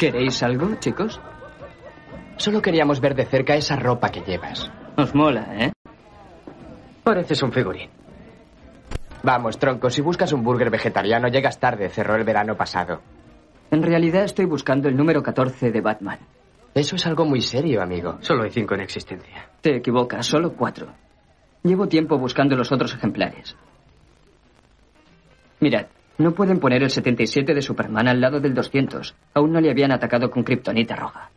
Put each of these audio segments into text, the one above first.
¿Queréis algo, chicos? Solo queríamos ver de cerca esa ropa que llevas. Os mola, ¿eh? Pareces un figurín. Vamos, tronco, si buscas un burger vegetariano llegas tarde, cerró el verano pasado. En realidad estoy buscando el número 14 de Batman. Eso es algo muy serio, amigo. Solo hay cinco en existencia. Te equivocas, solo cuatro. Llevo tiempo buscando los otros ejemplares. Mirad, no pueden poner el 77 de Superman al lado del 200. Aún no le habían atacado con kriptonita roja.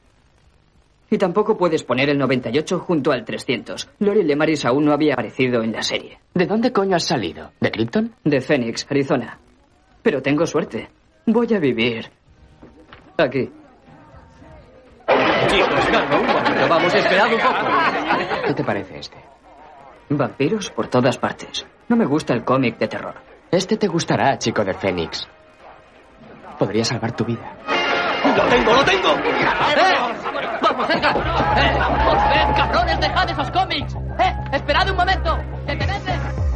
Y tampoco puedes poner el 98 junto al 300. Lori Lemaris aún no había aparecido en la serie. ¿De dónde coño has salido? ¿De Krypton? De Phoenix, Arizona. Pero tengo suerte. Voy a vivir. Aquí. Chicos, calma, un momento. Vamos, esperad un poco. ¿Qué te parece este? Vampiros por todas partes. No me gusta el cómic de terror. Este te gustará, chico de Fénix. Podría salvar tu vida. ¡Lo tengo, lo tengo! ¡Eh! ¡Vamos, cerca! ¡Eh! ¡Os cabrones! ¡Dejad esos cómics! ¡Eh! ¡Esperad un momento! ¡Detenedme!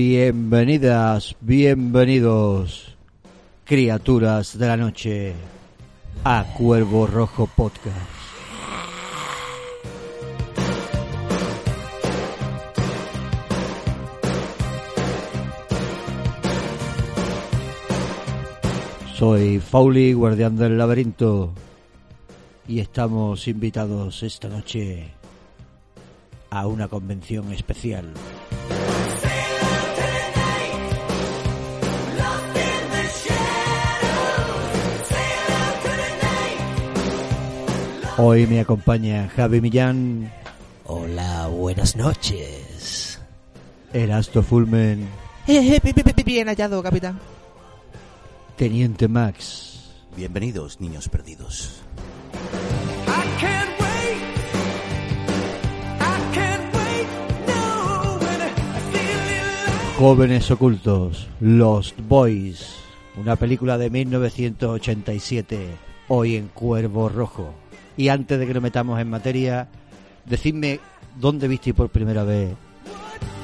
Bienvenidas, bienvenidos, criaturas de la noche, a Cuervo Rojo Podcast. Soy Fauli, guardián del laberinto, y estamos invitados esta noche a una convención especial. Hoy me acompaña Javi Millán, Hola, buenas noches. Erasto Fulmen, Eh, eh, Bien hallado, capitán. Teniente Max, Bienvenidos, niños perdidos. Jóvenes Ocultos, Lost Boys, una película de 1987, hoy en Cuervo Rojo. Y antes de que nos metamos en materia, decidme dónde viste por primera vez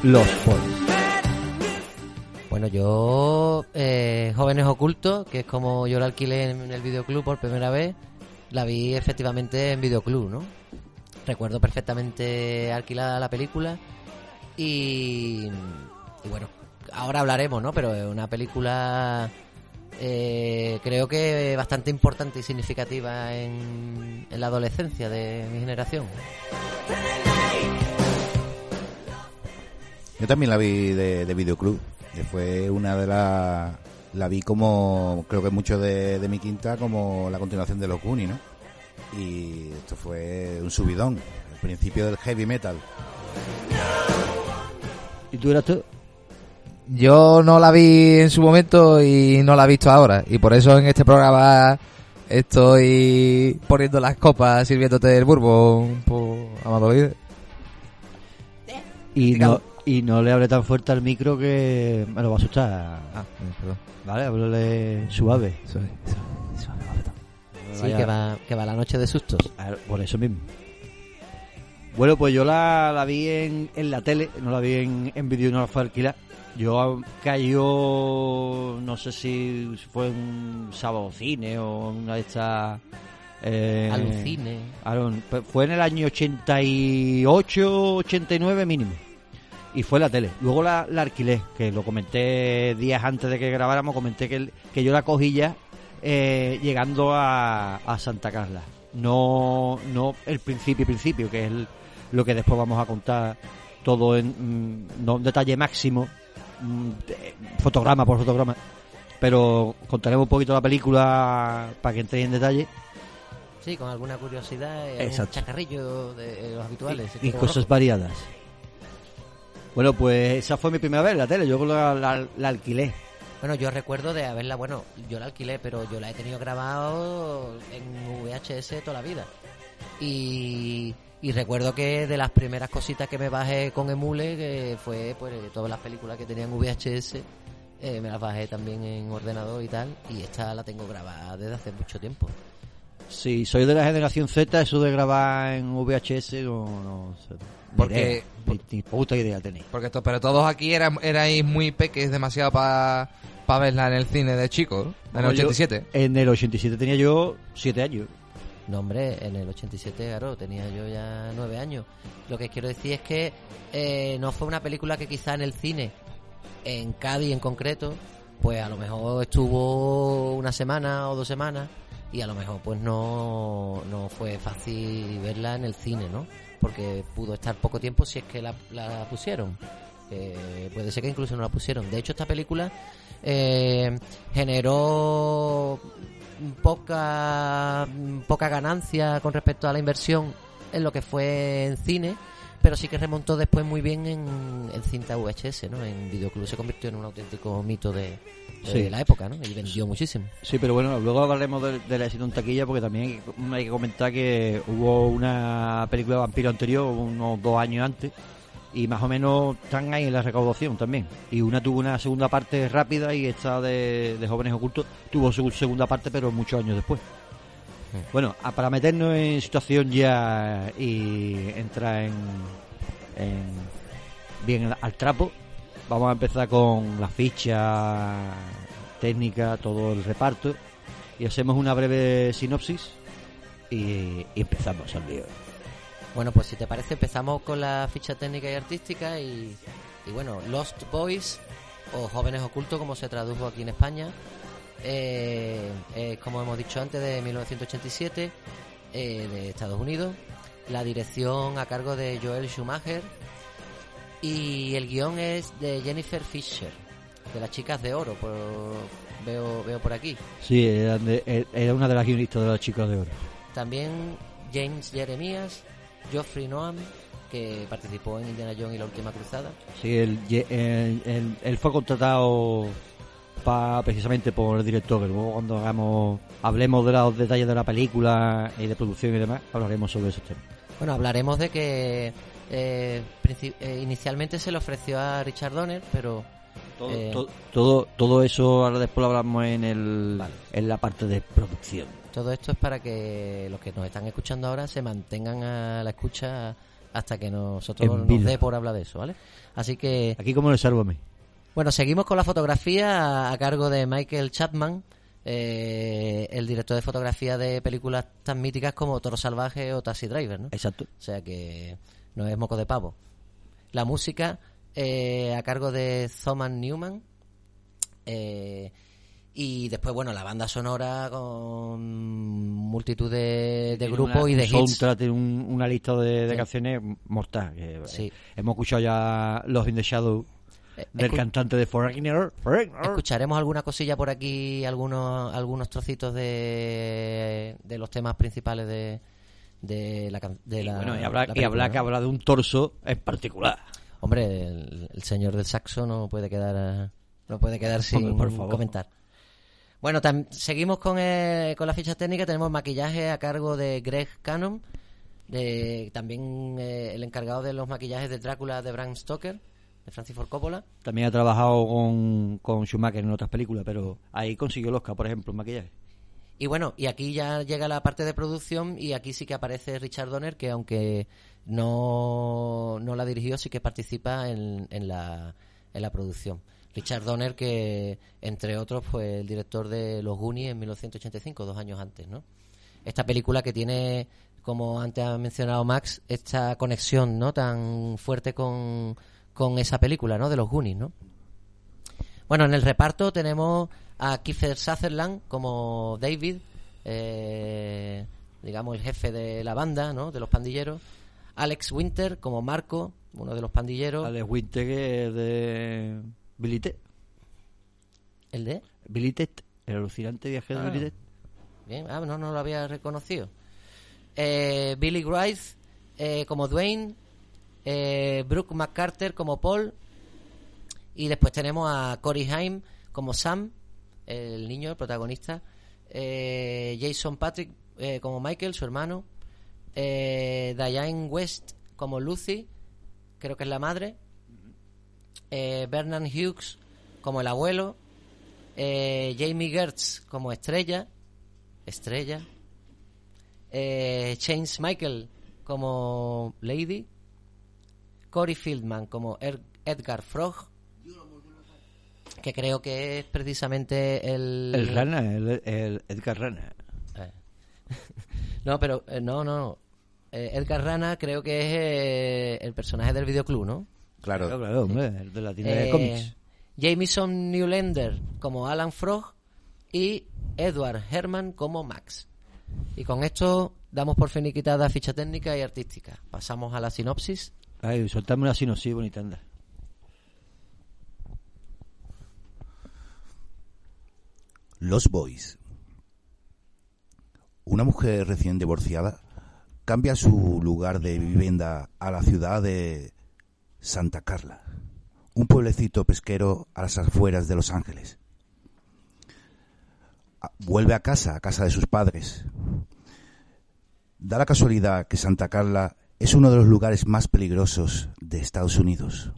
Lost Boys. Bueno, yo, eh, Jóvenes Ocultos, que es como yo la alquilé en el videoclub por primera vez, la vi efectivamente en videoclub, ¿no? Recuerdo perfectamente alquilada la película y, y bueno, ahora hablaremos, ¿no? Pero es una película eh, creo que bastante importante y significativa en, en la adolescencia de mi generación. Yo también la vi de, de videoclub. que fue una de las... La vi como, creo que mucho de, de mi quinta, como la continuación de los Goonies, ¿no? Y esto fue un subidón, el principio del heavy metal. ¿Y tú eras tú? Yo no la vi en su momento y no la he visto ahora. Y por eso en este programa estoy poniendo las copas, sirviéndote el bourbon por Amado Líder. Y no, y no le hable tan fuerte al micro que me lo va a asustar. Ah, perdón. Vale, háblale suave. Suave, suave, suave, suave. Sí, Vaya- que va, que va la noche de sustos. ver, Por eso mismo. Bueno, pues yo la, la vi en, en la tele, no la vi en, en vídeo no la fue alquilar. Yo cayó, no sé si fue un sábado cine o una de estas... Eh, Alucine. Pues fue en el año 88, 89 mínimo. Y fue la tele. Luego la, la alquilé, que lo comenté días antes de que grabáramos, comenté que, el- que yo la cogí ya eh, llegando a, a Santa Carla. No, no el principio principio, que es el- lo que después vamos a contar todo en mm, no un detalle máximo, fotograma por fotograma. Pero contaremos un poquito la película para que entréis en detalle. Sí, con alguna curiosidad, eh, algún Exacto. chacarrillo de, de los habituales. y Como cosas variadas. Bueno, pues esa fue mi primera vez en la tele. Yo la, la- la alquilé. Bueno, yo recuerdo de haberla, bueno, yo la alquilé, pero yo la he tenido grabado en VHS toda la vida. Y, y recuerdo que de las primeras cositas que me bajé con Emule, que fue pues todas las películas que tenían VHS, eh, me las bajé también en ordenador y tal, y esta la tengo grabada desde hace mucho tiempo. Si soy de la generación Z, eso de grabar en VHS no, no sé. Porque- ni, ni puta idea tenéis. Porque esto, pero todos aquí eran, erais muy peques, demasiado para verla en el cine de chicos, ¿no? en el Bueno, yo- 87. En el 87 tenía yo 7 años. No, hombre, en el 87, claro, tenía yo ya nueve años. Lo que quiero decir es que eh, no fue una película que quizá en el cine, en Cádiz en concreto, pues a lo mejor estuvo una semana o dos semanas y a lo mejor pues no, no fue fácil verla en el cine, ¿no? Porque pudo estar poco tiempo si es que la, pusieron. Eh, puede ser que incluso no la pusieron. De hecho, esta película eh, generó poca poca ganancia con respecto a la inversión en lo que fue en cine pero sí que remontó después muy bien en, en cinta VHS no en videoclub se convirtió en un auténtico mito de, de Sí. la época no y vendió muchísimo. Sí, pero bueno, luego hablaremos del del éxito en taquilla porque también hay que- hay que comentar que hubo una película de vampiro anterior, unos dos años antes, y más o menos están ahí en la recaudación también. Y una tuvo una segunda parte rápida y esta de, de Jóvenes Ocultos tuvo su segunda parte, pero muchos años después. Bueno, a- para meternos en situación ya y entrar en, en bien al trapo, vamos a empezar con la ficha técnica, todo el reparto y hacemos una breve sinopsis y, y empezamos al lío. Bueno, pues si te parece empezamos con la ficha técnica y artística y, y bueno, Lost Boys o Jóvenes Ocultos como se tradujo aquí en España, eh, es, como hemos dicho antes de 1987 eh, de Estados Unidos, la dirección a cargo de Joel Schumacher y el guion es de Jennifer Fisher, de las chicas de oro, por, veo, veo por aquí. Sí, era, de- era una de las guionistas de las chicas de oro. También James Jeremías, Geoffrey Noam, que participó en Indiana Jones y la Última Cruzada. Sí, él, él- él- él fue contratado pa- precisamente por el director. que Luego cuando hagamos, hablemos de los detalles de la película y de producción y demás, hablaremos sobre esos temas. Bueno, hablaremos de que eh, eh, inicialmente se le ofreció a Richard Donner, pero Todo, eh, todo, todo, todo eso ahora después lo hablamos en, el, en la parte de producción. Todo esto es para que los que nos están escuchando ahora se mantengan a la escucha hasta que nosotros nos dé por hablar de eso, ¿vale? Así que Aquí como el sálvame. Bueno, seguimos con la fotografía a, a cargo de Michael Chapman, eh, el director de fotografía de películas tan míticas como Toro Salvaje o Taxi Driver, ¿no? Exacto. O sea que no es moco de pavo. La música eh, a cargo de Thomas Newman. eh, y después, bueno, la banda sonora con multitud de, grupos y de un hits. tiene un- una lista de, de Sí. canciones mortal. que, eh, Sí. hemos escuchado ya Los in the Shadow Eh, del cantante de Foreigner. Foreigner. Escucharemos alguna cosilla por aquí, algunos algunos trocitos de, de los temas principales de, de la de Y bueno, y habrá, la y película, que ¿no? hablar de un torso en particular. Hombre, el, el señor del saxo no puede quedar no puede quedar sin Hombre, por favor. comentar. Bueno, seguimos con, eh, con la ficha técnica. Tenemos maquillaje a cargo de Greg Cannon. de, también eh, el encargado de los maquillajes de Drácula de Bram Stoker, de Francis Ford Coppola. También ha trabajado con, con Schumacher en otras películas, pero ahí consiguió el Oscar, por ejemplo, en maquillaje. Y bueno, y aquí ya llega la parte de producción y aquí sí que aparece Richard Donner, que aunque no, no la dirigió, sí que participa en, en, la, en la producción. Richard Donner, que entre otros fue el director de Los Goonies en 1985, dos años antes, ¿no? Esta película que tiene, como antes ha mencionado Max, esta conexión, ¿no? Tan fuerte con, con esa película, ¿no? De Los Goonies, ¿no? Bueno, en el reparto tenemos a Kiefer Sutherland como David, eh, digamos el jefe de la banda, ¿no? De los pandilleros. Alex Winter como Marco, uno de los pandilleros. Alex Winter que de Billy Ted. ¿El de? Billy Ted, el alucinante viaje de Ah. Billy Ted. Bien, ah, no, no lo había reconocido. Eh, Billy Grice eh, como Dwayne, eh, Brooke McCarter como Paul, y después tenemos a Corey Haim como Sam, el niño, el protagonista, eh, Jason Patrick eh, como Michael, su hermano, eh, Diane West como Lucy, creo que es la madre, eh, Bernard Hughes como el abuelo, eh, Jamie Gertz como Estrella, Estrella, eh, James Michael como Lady, Corey Fieldman como Er- Edgar Frog, que creo que es precisamente el... El Rana, el, el Edgar Rana. Eh. no, pero eh, no, no. Eh, Edgar Rana creo que es eh, el personaje del videoclub, ¿no? Claro. Claro, claro, hombre, el de la tienda Eh, de cómics. Jameson Newlander como Alan Frog y Edward Herman como Max. Y con esto damos por finiquitada ficha técnica y artística. Pasamos a la sinopsis. Ay, soltame una sinopsis bonita, anda. Los Boys. Una mujer recién divorciada cambia su lugar de vivienda a la ciudad de Santa Carla, un pueblecito pesquero a las afueras de Los Ángeles. Ah, Vuelve a casa, a casa de sus padres. Da la casualidad que Santa Carla es uno de los lugares más peligrosos de Estados Unidos.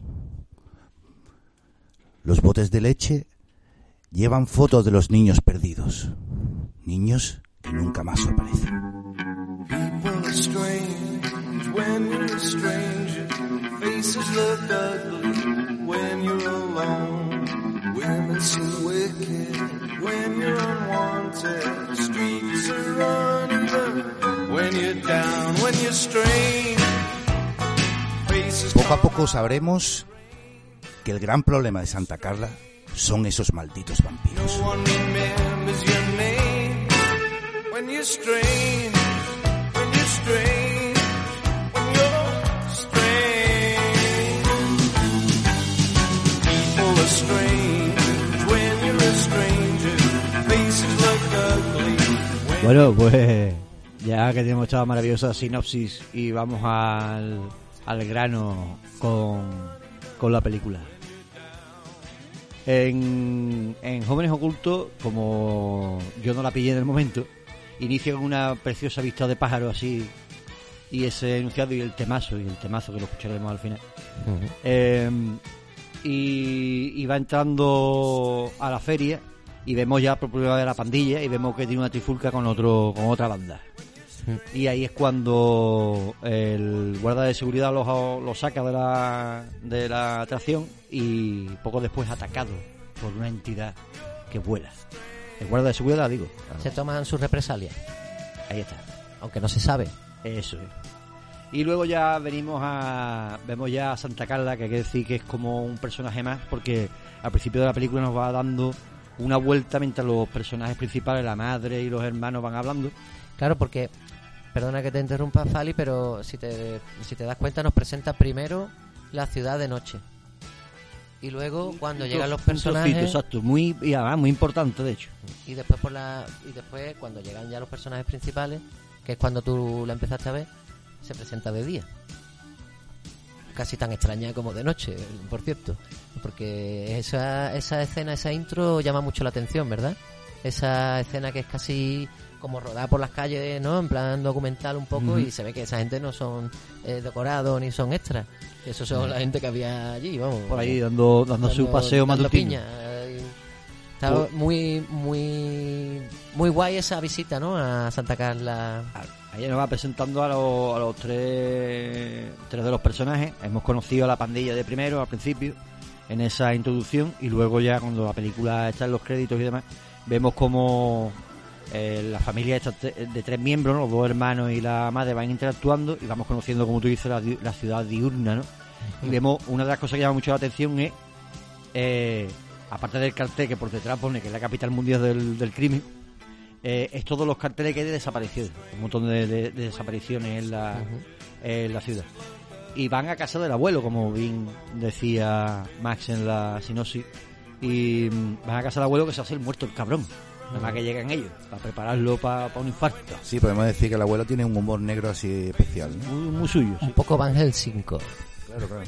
Los botes de leche llevan fotos de los niños perdidos. Niños que nunca más aparecen. Faces look ugly when you're alone. Women seem wicked when you're unwanted. Streets are uneven when you're down, when you're Poco a poco sabremos que el gran problema de Santa Carla son esos malditos vampiros. no Bueno, pues ya que tenemos esta maravillosa sinopsis y vamos al, al grano con, con la película. En, en Jóvenes Ocultos, como yo no la pillé en el momento, inicia con una preciosa vista de pájaro así y ese enunciado y el temazo, y el temazo que lo escucharemos al final. Eh, y, y va entrando a la feria y vemos ya por primera vez la pandilla y vemos que tiene una trifulca con otro con otra banda. Y ahí es cuando el guarda de seguridad lo, lo saca de la, de la atracción y poco después atacado por una entidad que vuela. El guarda de seguridad, digo. Se toman sus represalias, Ahí está. aunque no se sabe. Eso es. Y luego ya venimos a. Vemos ya a Santa Carla, que hay que decir que es como un personaje más, porque al principio de la película nos va dando una vuelta mientras los personajes principales, la madre y los hermanos, van hablando. Claro, porque, perdona que te interrumpa, Fali, pero si te, si te das cuenta, nos presenta primero la ciudad de noche. Y luego, cuando Un llegan los un trocito, personajes. exacto, muy, y además muy importante, de hecho. Y después, por la, y después, cuando llegan ya los personajes principales, que es cuando tú la empezaste a ver, se presenta de día. Casi tan extraña como de noche, por cierto. Porque esa, esa escena, esa intro llama mucho la atención, ¿verdad? esa escena que es casi como rodada por las calles, ¿no? En plan documental un poco y se ve que esa gente no son eh, decorados ni son extras. Eso son la gente que había allí, vamos. Por ahí dando, dando su paseo dando matutino. piña. Eh, Estaba muy, muy, muy guay esa visita, ¿no? A Santa Carla. Ahí nos va presentando a los, a los tres, tres de los personajes. Hemos conocido a la pandilla de primero al principio, en esa introducción, y luego ya cuando la película está en los créditos y demás, vemos como eh, la familia de tres miembros, ¿no? los dos hermanos y la madre van interactuando y vamos conociendo, como tú dices, la, la ciudad diurna, ¿no? Y vemos una de las cosas que llama mucho la atención es, eh, aparte del cartel que por detrás pone que es la capital mundial del, del crimen, eh, es todos los carteles que hay de desapariciones, un montón de, de- de desapariciones en la, en la ciudad. Y van a casa del abuelo, como bien decía Max en la sinopsis, y mm, van a casa del abuelo que se hace el muerto el cabrón. Nada más que llegan ellos, para prepararlo para un infarto. Sí, podemos decir que el abuelo tiene un humor negro así especial. ¿no? Muy, muy suyo. Un poco Van Helsing. Claro, claro.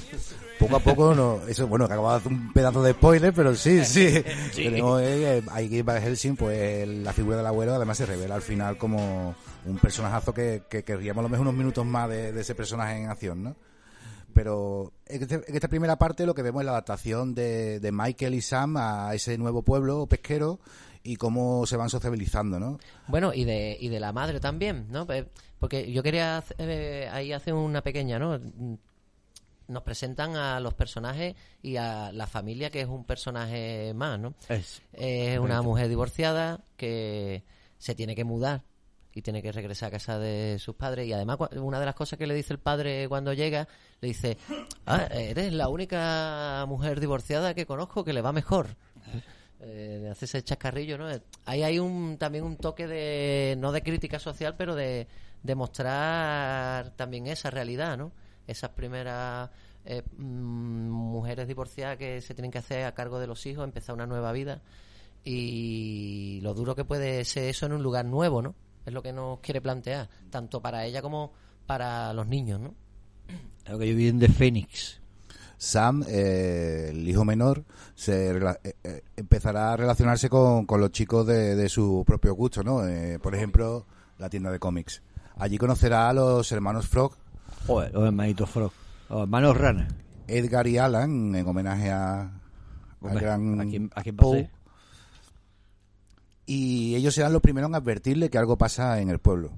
Poco a poco, no, eso, bueno, que acababa de hacer un pedazo de spoiler, pero sí, sí. Sí. Tenemos eh, ahí que Van Helsing, pues la figura del abuelo además se revela al final como un personajazo que, que querríamos a lo mejor unos minutos más de, de ese personaje en acción, ¿no? Pero en, este- en esta primera parte lo que vemos es la adaptación de, de Michael y Sam a ese nuevo pueblo pesquero y cómo se van sociabilizando, ¿no? Bueno, y de, y de la madre también, ¿no? Porque yo quería hacer, eh, ahí hacer una pequeña, ¿no? Nos presentan a los personajes y a la familia, que es un personaje más, ¿no? Es. Es una mujer divorciada que se tiene que mudar y tiene que regresar a casa de sus padres. Y además, una de las cosas que le dice el padre cuando llega, le dice, ah, eres la única mujer divorciada que conozco que le va mejor. Eh, hace ese chascarrillo, ¿no? Eh, Ahí hay un, también un toque de, no de crítica social, pero de, de mostrar también esa realidad, ¿no? Esas primeras eh, mm, mujeres divorciadas que se tienen que hacer a cargo de los hijos, empezar una nueva vida y lo duro que puede ser eso en un lugar nuevo, ¿no? Es lo que nos quiere plantear, tanto para ella como para los niños, ¿no? Lo que yo vi en The Phoenix. Sam, eh, el hijo menor, se rela- eh, eh, empezará a relacionarse con, con los chicos de, de su propio gusto, ¿no? Eh, por ejemplo, la tienda de cómics. Allí conocerá a los hermanos Frog, Joder, los hermanitos Frog. Los hermanos Rana. Edgar y Alan, en homenaje a, al Hombre, gran ¿a quién- a quién Poe. Y ellos serán los primeros en advertirle que algo pasa en el pueblo.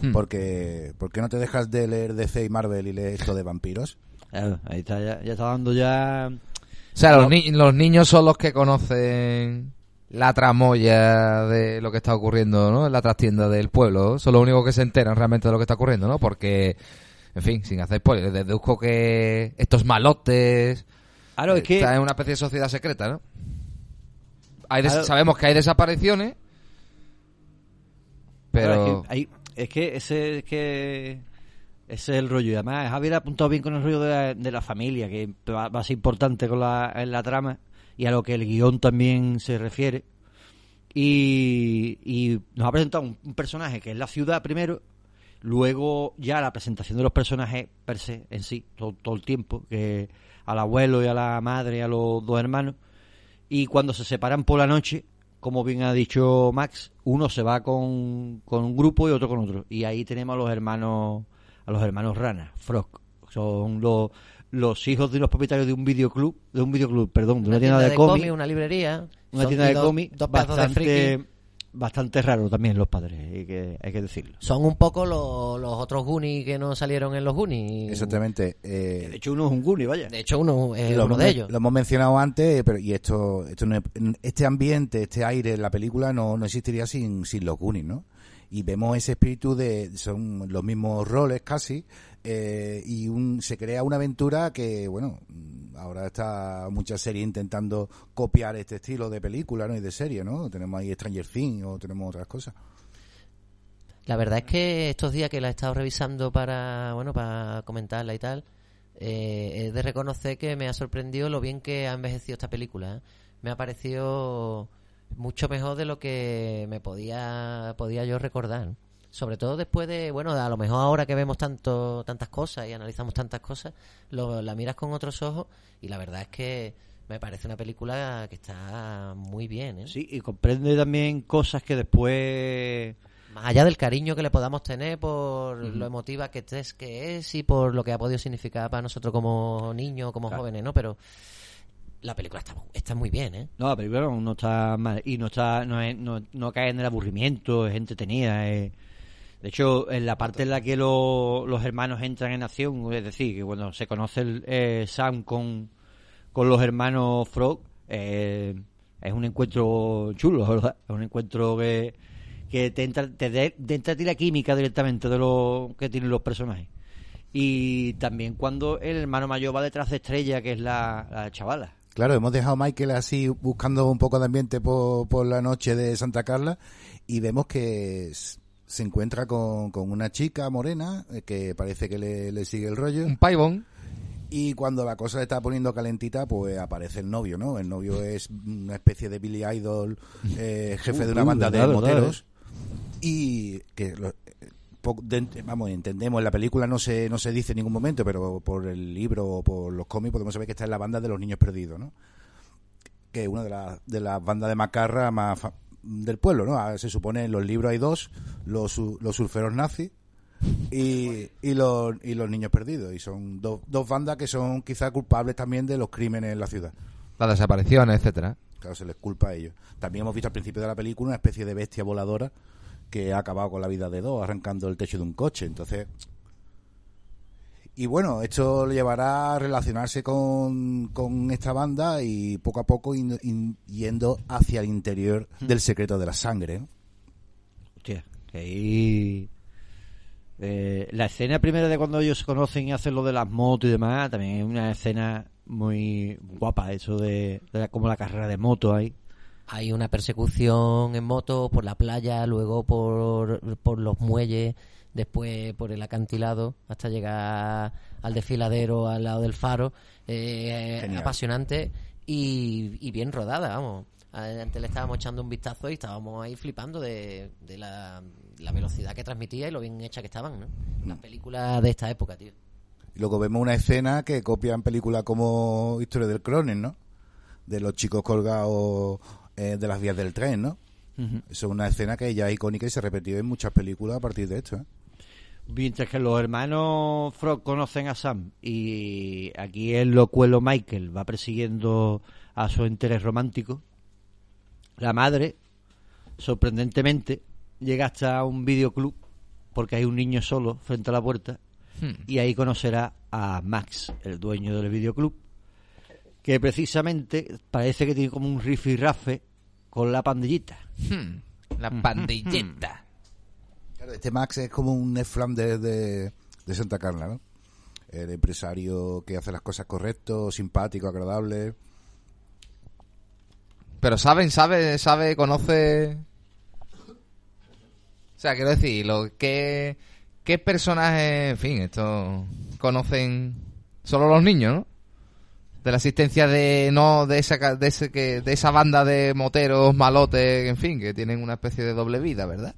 Hmm. Porque, ¿por qué no te dejas de leer DC y Marvel y lees esto de vampiros? Claro, ahí está, ya, ya está dando ya... O sea, los, ni- los niños son los que conocen la tramoya de lo que está ocurriendo, ¿no? En la trastienda del pueblo. Son los únicos que se enteran realmente de lo que está ocurriendo, ¿no? Porque, en fin, sin hacer spoilers, deduzco que estos malotes Claro, es que... están en una especie de sociedad secreta, ¿no? Hay des- Claro. Sabemos que hay desapariciones, pero... Claro, es, que, hay- es que ese es que ese es el rollo. Y además, Javier ha apuntado bien con el rollo de la, de la familia, que va, va a ser importante con la, en la trama y a lo que el guion también se refiere. Y, y nos ha presentado un, un personaje que es la ciudad primero, luego ya la presentación de los personajes per se, en sí, todo, todo el tiempo, que al abuelo y a la madre y a los dos hermanos. Y cuando se separan por la noche, como bien ha dicho Max, uno se va con, con un grupo y otro con otro. Y ahí tenemos a los hermanos, a los hermanos Rana, Frog. Son los, los hijos de los propietarios de un videoclub, de un videoclub, perdón, de una, tienda, de cómics, una librería. una tienda de cómics de bastante, bastante raro también los padres, hay que, hay que decirlo. Son un poco los, los otros Goonies que no salieron en los Goonies. Exactamente. eh, De hecho, uno es un Goonie, vaya. De hecho, uno es lo, uno de ellos. lo hemos mencionado antes, pero y esto, esto no es- este ambiente, este aire en la película no, no existiría sin, sin los Goonies, ¿no? Y vemos ese espíritu de, son los mismos roles casi, eh, y un, se crea una aventura que, bueno, ahora está muchas series intentando copiar este estilo de película, ¿no? Y de serie, ¿no? Tenemos ahí Stranger Things o tenemos otras cosas. La verdad es que estos días que la he estado revisando para, bueno, para comentarla y tal, eh, de reconocer que me ha sorprendido lo bien que ha envejecido esta película. ¿eh? Me ha parecido mucho mejor de lo que me podía, podía yo recordar. Sobre todo después de, bueno, a lo mejor ahora que vemos tanto, tantas cosas y analizamos tantas cosas, lo, la miras con otros ojos y la verdad es que me parece una película que está muy bien, ¿eh? Sí, y comprende también cosas que después... Más allá del cariño que le podamos tener por lo emotiva que es, que es y por lo que ha podido significar para nosotros como niños, como Claro. jóvenes, ¿no? Pero la película está, está muy bien, ¿eh? No, la película no, no está mal. Y no está no, es- no, no cae en el aburrimiento, es entretenida. es- De hecho, en la parte en la que lo- los hermanos entran en acción, es decir, que cuando se conoce el, eh, Sam con, con los hermanos Frog, eh, es un encuentro chulo, ¿verdad? Es un encuentro que, que te entra, te, de- te entra a ti la química directamente de lo que tienen los personajes. Y también cuando el hermano mayor va detrás de Estrella, que es la, la chavala. Claro, hemos dejado a Michael así buscando un poco de ambiente por, por la noche de Santa Carla y vemos que s- se encuentra con, con una chica morena eh, que parece que le, le sigue el rollo. Un paibón. Y cuando la cosa se está poniendo calentita, pues aparece el novio, ¿no? El novio es una especie de Billy Idol, eh, jefe Uh, de una uh, banda de moteros. Y que lo- eh, vamos, entendemos, en la película no se, no se dice en ningún momento, pero por el libro o por los cómics podemos saber que está en la banda de los niños perdidos, ¿no? Que es una de las de las bandas de macarra más del pueblo, ¿no? Ah, Se supone en los libros hay dos, los, los surferos nazis y, y, los, y los niños perdidos. Y son dos, dos bandas que son quizás culpables también de los crímenes en la ciudad. Las desapariciones, etcétera. Claro, se les culpa a ellos. También hemos visto al principio de la película una especie de bestia voladora que ha acabado con la vida de dos, arrancando el techo de un coche. Entonces. Y bueno, esto le llevará a relacionarse con, con esta banda y poco a poco in- in- yendo hacia el interior del secreto de la sangre. ¿no? Hostia, que ahí... eh, la escena primera de cuando ellos se conocen y hacen lo de las motos y demás, también es una escena muy guapa, eso de, de la- como la carrera de moto ahí. Hay una persecución en moto por la playa, luego por, por los muelles, después por el acantilado, hasta llegar al desfiladero al lado del faro. Eh, apasionante y, y bien rodada, vamos. Antes le estábamos echando un vistazo y estábamos ahí flipando de, de la, la velocidad que transmitía y lo bien hecha que estaban, ¿no? Las películas de esta época, tío. Y luego vemos una escena que copian películas como Historia del Cronen, ¿no? De los chicos colgados eh, de las vías del tren, ¿no? Eso es una escena que ya es icónica y se ha repetido en muchas películas a partir de esto, ¿eh? Mientras que los hermanos Frog conocen a Sam y aquí el locuelo Michael va persiguiendo a su interés romántico, la madre, sorprendentemente, llega hasta un videoclub porque hay un niño solo frente a la puerta Hmm. y ahí conocerá a Max, el dueño del videoclub, que precisamente parece que tiene como un rifirrafe con la pandillita. Hmm. La pandilleta. Este Max es como un Flanders de, de Santa Carla, ¿no? El empresario que hace las cosas correcto, simpático, agradable. Pero saben, sabe, sabe, conoce. O sea, quiero decir, lo que qué personajes, en fin, esto conocen solo los niños, ¿no? De la existencia de no de esa de ese que de esa banda de moteros malotes, en fin, que tienen una especie de doble vida, ¿verdad?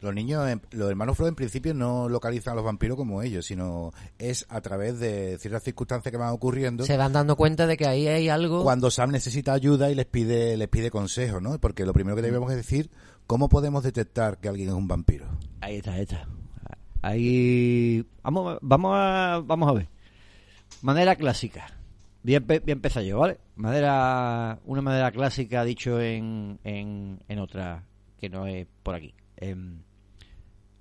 Los niños, en- los hermanos Frodo en principio no localizan a los vampiros como ellos, sino es a través de ciertas circunstancias que van ocurriendo. Se van dando cuenta de que ahí hay algo... cuando Sam necesita ayuda y les pide les pide consejo, ¿no? Porque lo primero que debemos es decir, ¿cómo podemos detectar que alguien es un vampiro? Ahí está, ahí está. Ahí vamos, a- vamos a vamos a ver. Manera clásica. Voy a empezar yo, ¿vale? Manera, una manera clásica dicho en, en, en otra que no es por aquí. Em,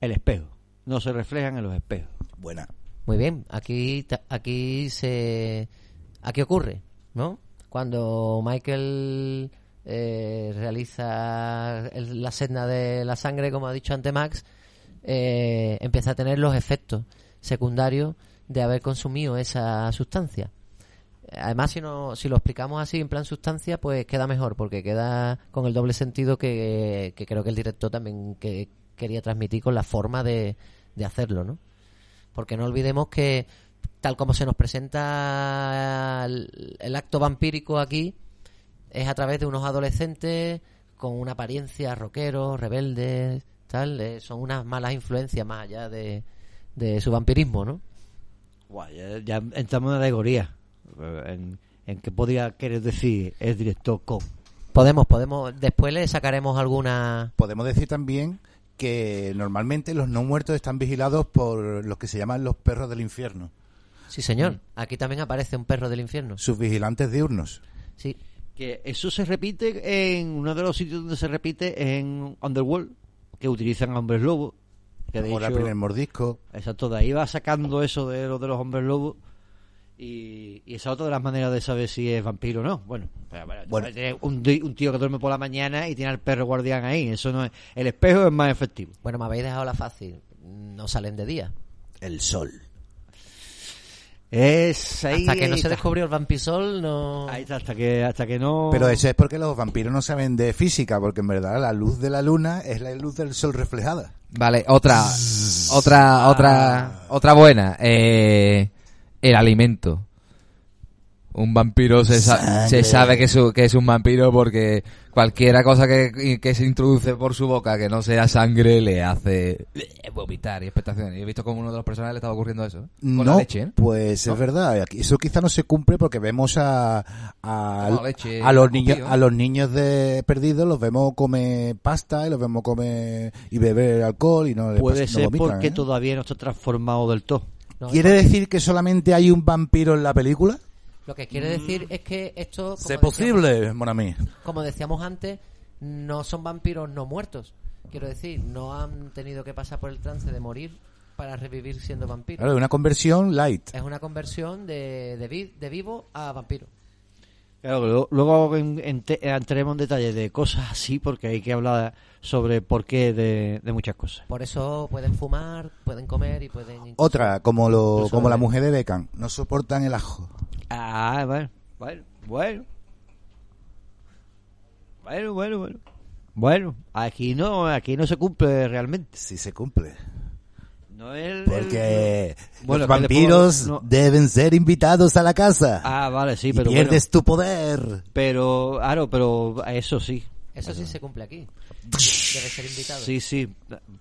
el espejo. No se reflejan en los espejos. Buena. Muy bien, aquí, aquí se... Aquí ocurre, ¿no? Cuando Michael eh, realiza el- la senda de la sangre, como ha dicho antes Max, eh, empieza a tener los efectos secundarios de haber consumido esa sustancia. Además, si, no, si lo explicamos así en plan sustancia, pues queda mejor, porque queda con el doble sentido que, que creo que el director también que quería transmitir con la forma de, de hacerlo, ¿no? Porque no olvidemos que, tal como se nos presenta el, el acto vampírico aquí, es a través de unos adolescentes con una apariencia rockeros, rebeldes, tal. eh, son unas malas influencias más allá de, de su vampirismo, ¿no? Guau, ya, ya entramos en alegoría. En, en qué podría querer decir el director Cobb. Podemos, podemos. Después le sacaremos alguna. Podemos decir también que normalmente los no muertos están vigilados por los que se llaman los perros del infierno, Sí, señor. Aquí también aparece un perro del infierno. sus vigilantes diurnos. Sí. Que eso se repite en uno de los sitios donde se repite en Underworld, que utilizan a hombres lobos. Que de Ahora el hecho, primer mordisco. exacto, de ahí va sacando eso de lo de los hombres lobos. Y, y esa es otra de las maneras de saber si es vampiro o no. Bueno, pero, bueno, Bueno. tiene un, un tío que duerme por la mañana y tiene al perro guardián ahí. Eso no es. El espejo es más efectivo. Bueno, me habéis dejado la fácil. No salen de día. El sol. Es ahí. hasta que no se descubrió el vampisol, no. Ahí está, hasta que, hasta que no. Pero eso es porque los vampiros no saben de física, porque en verdad la luz de la luna es la luz del sol reflejada. Vale, otra, otra, otra, otra buena. Eh, el alimento. Un vampiro se, sa- se sabe que es, un- que es un vampiro porque cualquiera cosa que, que se introduce por su boca que no sea sangre le hace vomitar y expectaciones. Y he visto como uno de los personajes le estaba ocurriendo eso. ¿eh? Con no, la leche, ¿eh? pues ¿No? es verdad. Eso quizá no se cumple porque vemos a, a, leche a los niños a los niños de perdidos los vemos comer pasta y los vemos comer y beber alcohol y no Puede ser vomitan, porque ¿eh? todavía no está transformado del todo. No, ¿Quiere decir que solamente hay un vampiro en la película? Lo que quiere decir es que esto. ¿Es posible, mon ami? como decíamos antes, no son vampiros no muertos. Quiero decir, no han tenido que pasar por el trance de morir para revivir siendo vampiros. Claro, una conversión light. Es una conversión de, de, vi- de vivo a vampiro. Claro, luego, luego en- ente- entremos en detalle de cosas así porque hay que hablar sobre por qué de, de muchas cosas. Por eso pueden fumar, pueden comer y pueden... Otra, como lo, como la mujer de Beckham, no soportan el ajo. Ah, bueno, bueno, bueno. Bueno, bueno, bueno. Bueno, aquí no, aquí no se cumple realmente. Sí se cumple. No el- Porque Bueno, los ¿qué le vampiros puedo- no. deben ser invitados a la casa. Ah, vale, sí, y pero pierdes bueno. tu poder. Pero, claro, pero eso sí. Eso sí se cumple aquí. Debe ser invitado. Sí, sí,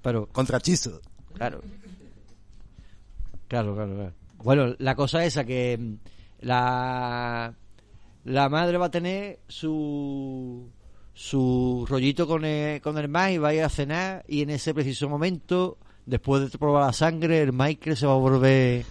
pero Contra hechizo. Claro. Claro, claro, claro. Bueno, la cosa esa que mm, la la madre va a tener su su rollito con el, con el Mike, va a ir a cenar y en ese preciso momento, después de probar la sangre, el Michael se va a volver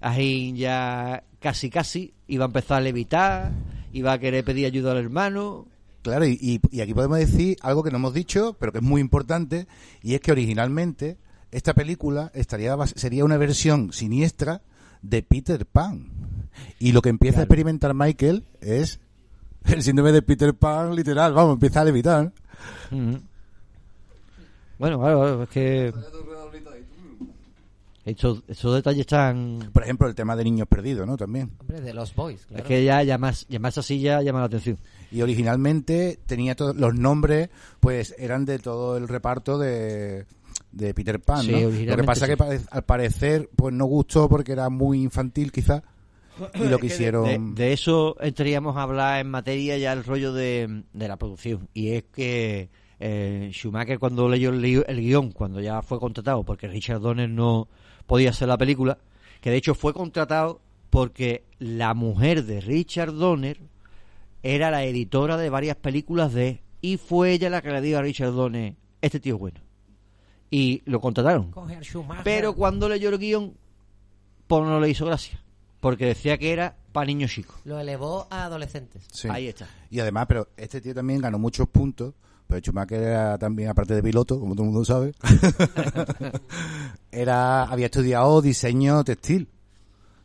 ahí ya casi casi y va a empezar a levitar y va a querer pedir ayuda al hermano. Claro, y, y- y aquí podemos decir algo que no hemos dicho, pero que es muy importante, y es que originalmente esta película estaría sería una versión siniestra de Peter Pan. Y lo que empieza a experimentar Michael es el síndrome de Peter Pan literal, vamos, empieza a levitar. Ujú. Bueno, claro, es que estos, estos detalles están Por ejemplo, el tema de niños perdidos, ¿no? También. Hombre, de los boys, claro. Es que ya llamas, llamas así ya llama la atención. Y originalmente tenía todos los nombres, pues eran de todo el reparto de, de Peter Pan, Sí, ¿no? Lo que pasa sí. que al parecer, pues no gustó porque era muy infantil quizá. Y lo que de- quisieron... De, de eso entraríamos a hablar en materia ya el rollo de, de la producción. Y es que eh, Schumacher cuando leyó el, el guion, cuando ya fue contratado, porque Richard Donner no podía hacer la película, que de hecho fue contratado porque la mujer de Richard Donner era la editora de varias películas de y fue ella la que le dijo a Richard Donner, este tío es bueno. Y lo contrataron. Pero cuando leyó el guion, pues no le hizo gracia. Porque decía que era para niños chicos. Lo elevó a adolescentes. Sí. Ahí está. Y además, pero este tío también ganó muchos puntos. Pero Schumacher era también, aparte de piloto, como todo el mundo sabe, era había estudiado diseño textil.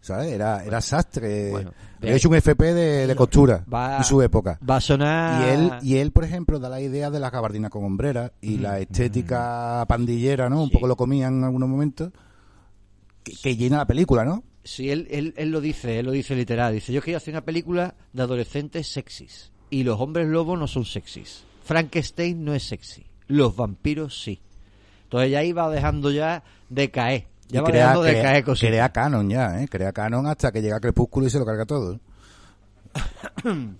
¿Sabes? Era, era sastre. Bueno, había hecho un FP de, de costura Va- en su época. Va a sonar. Y él, y él, por ejemplo, da la idea de la gabardina con hombreras y la estética pandillera, ¿no? Un poco lo comían en algunos momentos, que, que llena la película, ¿no? Sí, él, él, él lo dice, él lo dice literal. Dice, yo quería hacer una película de adolescentes sexys. Y los hombres lobos no son sexys. Frankenstein no es sexy. Los vampiros sí. Entonces ya iba dejando ya de caer. Ya va crea, dejando de crea- caer cositas. crea canon ya, ¿eh? Crea canon hasta que llega Crepúsculo y se lo carga todo.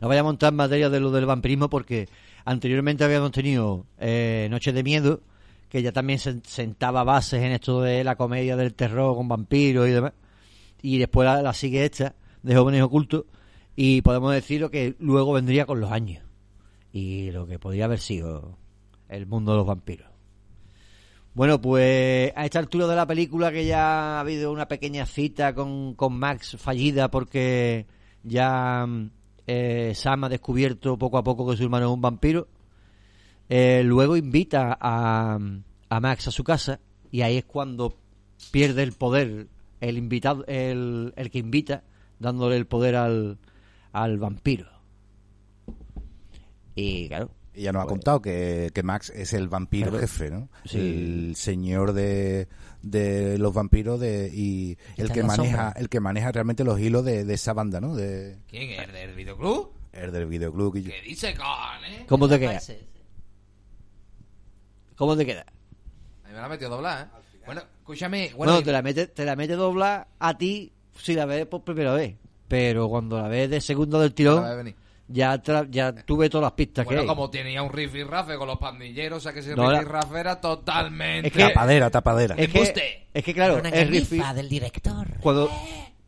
No vayamos a entrar en materia de lo del vampirismo porque anteriormente habíamos tenido eh, Noches de Miedo, que ya también sen- sentaba bases en esto de la comedia del terror con vampiros y demás. Y después la, la sigue esta. de jóvenes ocultos y podemos decir lo que luego vendría con los años y lo que podría haber sido el mundo de los vampiros. Bueno, pues a esta altura de la película que ya ha habido una pequeña cita con, con Max fallida porque ya mm, eh, Sam ha descubierto poco a poco que su hermano es un vampiro. Eh, luego invita a, a Max a su casa y ahí es cuando pierde el poder el invitado, el, el que invita, dándole el poder al, al vampiro. Y claro, Y ya nos ha contado que, que Max es el vampiro Claro. jefe, ¿no? Sí. El señor de, de los vampiros de, y el que maneja sombra. el que maneja realmente los hilos de, de esa banda, ¿no? De, ¿Quién es? ¿El del videoclub? el del videoclub. y- ¿Qué dice, con, eh? ¿cómo te queda? ¿Cómo te queda? A mí me la ha metido doblada, ¿eh? Bueno, escúchame. Bueno, te la mete, te la mete dobla a ti si la ves por primera vez. Pero cuando la ves de segundo del tirón. Ya, tra- ya tuve todas las pistas Bueno, que hay. como tenía un riff y rafe con los pandilleros, o sea que ese No, riff la- y rafe era totalmente... Es que- Tapadera, tapadera. Es que, es que claro, es riff y- del director. cuando,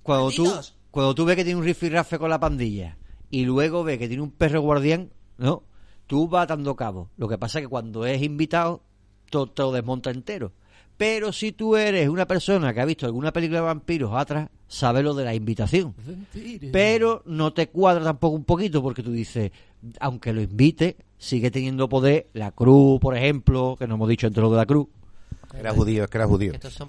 cuando tú cuando tú ves que tiene un rifirrafe con la pandilla y luego ves que tiene un perro guardián, ¿no? Tú vas dando cabo. Lo que pasa es que cuando es invitado, to- te lo desmonta entero. Pero si tú eres una persona que ha visto alguna película de vampiros atrás, sabes lo de la invitación. Pero no te cuadra tampoco un poquito porque tú dices, aunque lo invite, sigue teniendo poder la cruz, por ejemplo, que no hemos dicho entre lo de la cruz. Era judío, es que era judío. Estos son.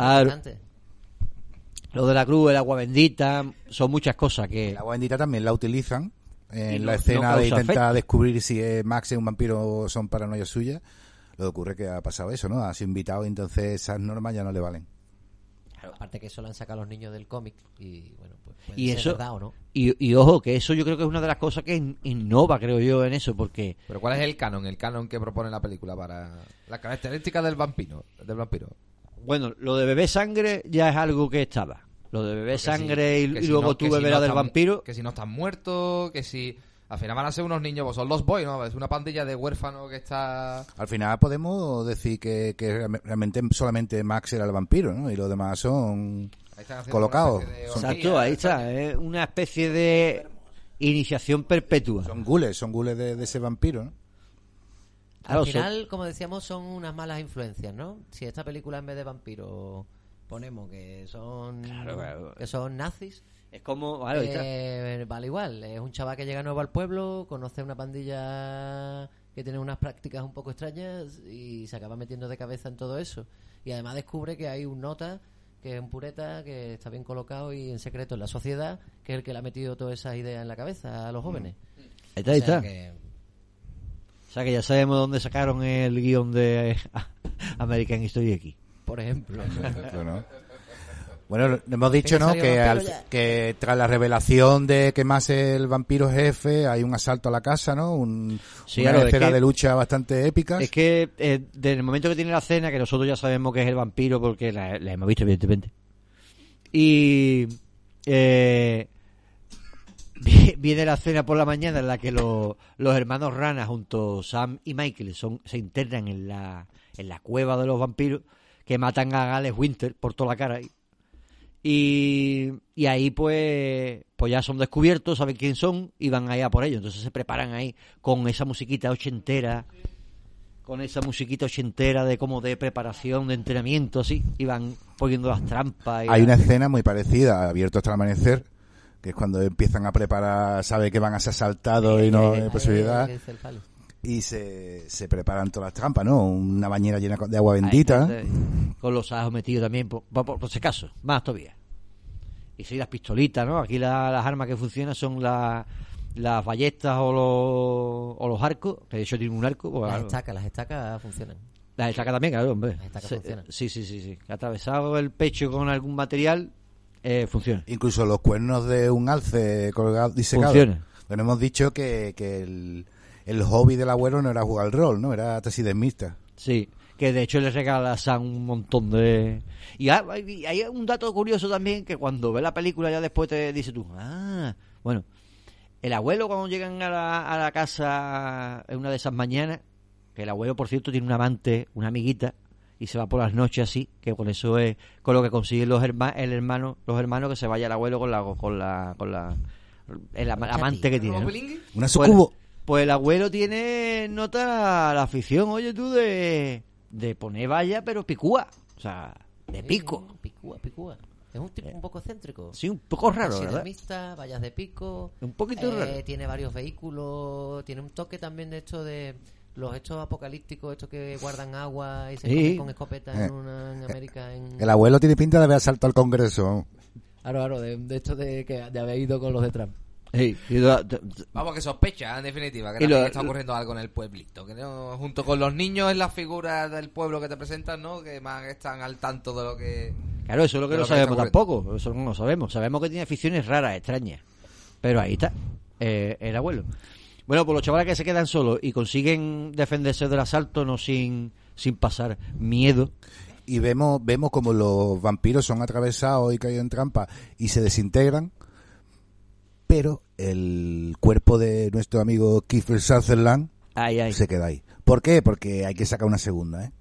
Lo de la cruz, el agua bendita, son muchas cosas que... El agua bendita también la utilizan en no- la no escena de intentar descubrir si es Max es un vampiro o son paranoias suyas. Lo que ocurre es que ha pasado eso, ¿no? Ha sido invitado y entonces esas normas ya no le valen. Aparte que eso lo han sacado los niños del cómic y bueno, pues puede Y ser eso, verdad o no. y, y ojo, que eso yo creo que es una de las cosas que in- innova, creo yo, en eso, porque Pero ¿cuál es el canon? El canon que propone la película para... Las características del vampiro. Del vampiro. Bueno, lo de beber sangre ya es algo que estaba. Lo de beber Que si- sangre y, que y si luego no- tú si beberás no del están- vampiro. Que si no están muertos, que si... Al final van a ser unos niños, pues son los boys, ¿no? Es una pandilla de huérfanos que está... Al final podemos decir que, que realmente solamente Max era el vampiro, ¿no? Y los demás son Ahí están haciendo colocados. Exacto, ahí está. Es una especie de iniciación perpetua. son gules, son gules de, de ese vampiro, ¿no? Claro, Al final, como decíamos, son unas malas influencias, ¿no? Si esta película en vez de vampiros ponemos que son claro. que son nazis, es como. está. eh, vale igual. Es un chaval que llega nuevo al pueblo, conoce una pandilla que tiene unas prácticas un poco extrañas y se acaba metiendo de cabeza en todo eso. Y además descubre que hay un nota que es un pureta que está bien colocado y en secreto en la sociedad, que es el que le ha metido todas esas ideas en la cabeza a los jóvenes. Ahí está, ahí O sea está. que- O sea que ya sabemos dónde sacaron el guion de American History X. por ejemplo. ¿no? Bueno, hemos dicho, ¿no? Que, al- tras la revelación de que más es el vampiro jefe, hay un asalto a la casa, ¿no? Un, Sí, una claro, es escena que- de lucha bastante épica. Es que eh, desde el momento que tiene la cena, que nosotros ya sabemos que es el vampiro porque la, la hemos visto evidentemente. Y eh, vi- viene la cena por la mañana en la que los, los hermanos Rana junto Sam y Michael son, se internan en la, en la cueva de los vampiros que matan a Gales Winter por toda la cara. Y, y ahí pues, pues ya son descubiertos, saben quién son y van allá por ellos. Entonces se preparan ahí con esa musiquita ochentera con esa musiquita ochentera de como de preparación, de entrenamiento, así, y van poniendo las trampas. y Hay la- una escena muy parecida, abierto hasta el amanecer, que es cuando empiezan a preparar, sabe que van a ser asaltados y no hay posibilidad, el. Y se, se preparan todas las trampas, ¿no? Una bañera llena de agua bendita. ahí, con los ajos metidos también, por, por, por si acaso, más todavía. Y sí, las pistolitas, ¿no? Aquí la- las armas que funcionan son la- las ballestas o los, o los arcos, que de hecho tiene un arco. pues, Las claro. estacas, las estacas funcionan. Las estacas también, claro, hombre. Las estacas Sí, funcionan. Sí, sí, sí, sí. Atravesado el pecho con algún material, eh, funciona. Incluso los cuernos de un alce colgado, disecado. Funciona. Bueno, hemos dicho que, que el, el hobby del abuelo no era jugar al rol, ¿no? Era tesis mixta. Sí, que de hecho le regala a Sam un montón de... Y hay, un dato curioso también que cuando ve la película ya después te dice tú, ah, bueno, el abuelo cuando llegan a la, a la casa en una de esas mañanas, que el abuelo por cierto tiene un amante, una amiguita, y se va por las noches así, que con eso es con lo que consiguen los herma- el hermano, los hermanos que se vaya el abuelo con la con la con la el ama- amante que tiene. ¿no? Una sucubo. Pues el abuelo tiene nota la afición, oye tú, de, de poner valla, pero picúa. O sea, de pico. Picúa, picúa. Es un tipo un poco excéntrico. Sí, un poco raro, ¿verdad? Taxidermista, vallas de pico. Un poquito eh, raro. Tiene varios vehículos. Tiene un toque también de esto de los hechos apocalípticos, estos que guardan agua y se Sí. con escopeta Eh, en, una, en América. En... El abuelo tiene pinta de haber asaltado al Congreso. Claro, claro, de, de esto de, que, de haber ido con los de Trump. Sí, lo- Vamos, que sospecha, en definitiva, que lo- está ocurriendo algo en el pueblito. Que no- junto con los niños es las figuras del pueblo que te presentan, ¿no? Que más están al tanto de lo que... Claro, eso es lo que no que sabemos tampoco. Eso no lo sabemos. Sabemos que tiene aficiones raras, extrañas. Pero ahí está, eh, el abuelo. Bueno, pues los chavales que se quedan solos y consiguen defenderse del asalto no sin, sin pasar miedo. Y vemos, vemos como los vampiros son atravesados y caídos en trampa y se desintegran. Pero el cuerpo de nuestro amigo Kiefer Sutherland Ay, ay. se queda ahí. ¿Por qué? Porque hay que sacar una segunda, ¿eh?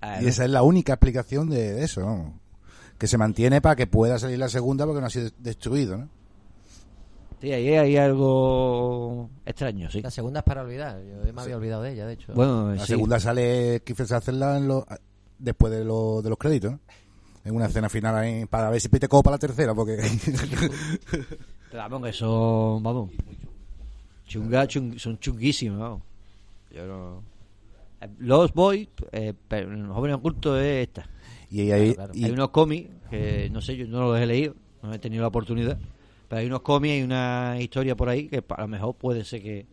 Ay, Y esa es la única explicación de, de eso. Que se mantiene para que pueda salir la segunda porque no ha sido destruido, ¿no? Sí, ahí hay algo extraño, sí. La segunda es para olvidar. Yo me había olvidado de ella, de hecho. Bueno, La sí. segunda sale Kiefer Sutherland en lo- después de, lo- de los créditos, ¿no? En una escena final ahí, para ver si pite copa la tercera, porque... Vamos, que son, vamos, chunga, chung- son chunguísimos, vamos. Yo no... Eh, Los Boys, eh, pero en los jóvenes ocultos es esta. y ahí, Claro, y- hay unos cómics que no sé, yo no los he leído, no he tenido la oportunidad, pero hay unos cómics y una historia por ahí que a lo mejor puede ser que,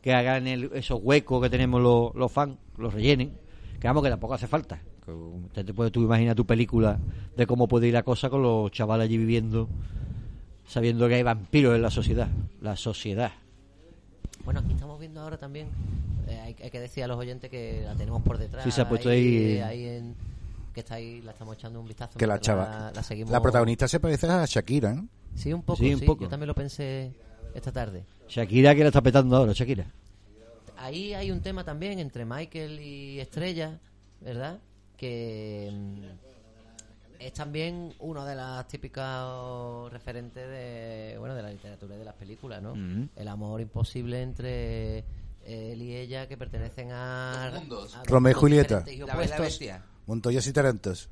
que hagan el- esos huecos que tenemos los, los fans, los rellenen, que vamos que tampoco hace falta. Usted te puede tú imaginar tu película de cómo puede ir la cosa con los chavales allí viviendo, sabiendo que hay vampiros en la sociedad, la sociedad. Bueno, aquí estamos viendo ahora también, eh, hay, hay que decir a los oyentes que la tenemos por detrás. Sí, se ha puesto ahí- eh, ahí en- que está ahí, la estamos echando un vistazo. que la chava... La, seguimos. La protagonista se parece a Shakira, ¿no? Sí, un poco, Sí, sí, un poco. Yo también lo pensé esta tarde. Shakira que la está petando ahora, Shakira. Ahí hay un tema también entre Michael y Estrella, ¿verdad? Que mm, es también uno de las típicas referentes de, bueno, de la literatura y de las películas, ¿no? Mm. El amor imposible entre él y ella que pertenecen a... Mundos. a Romeo y Julieta. y La. Montoyas y Tarantos.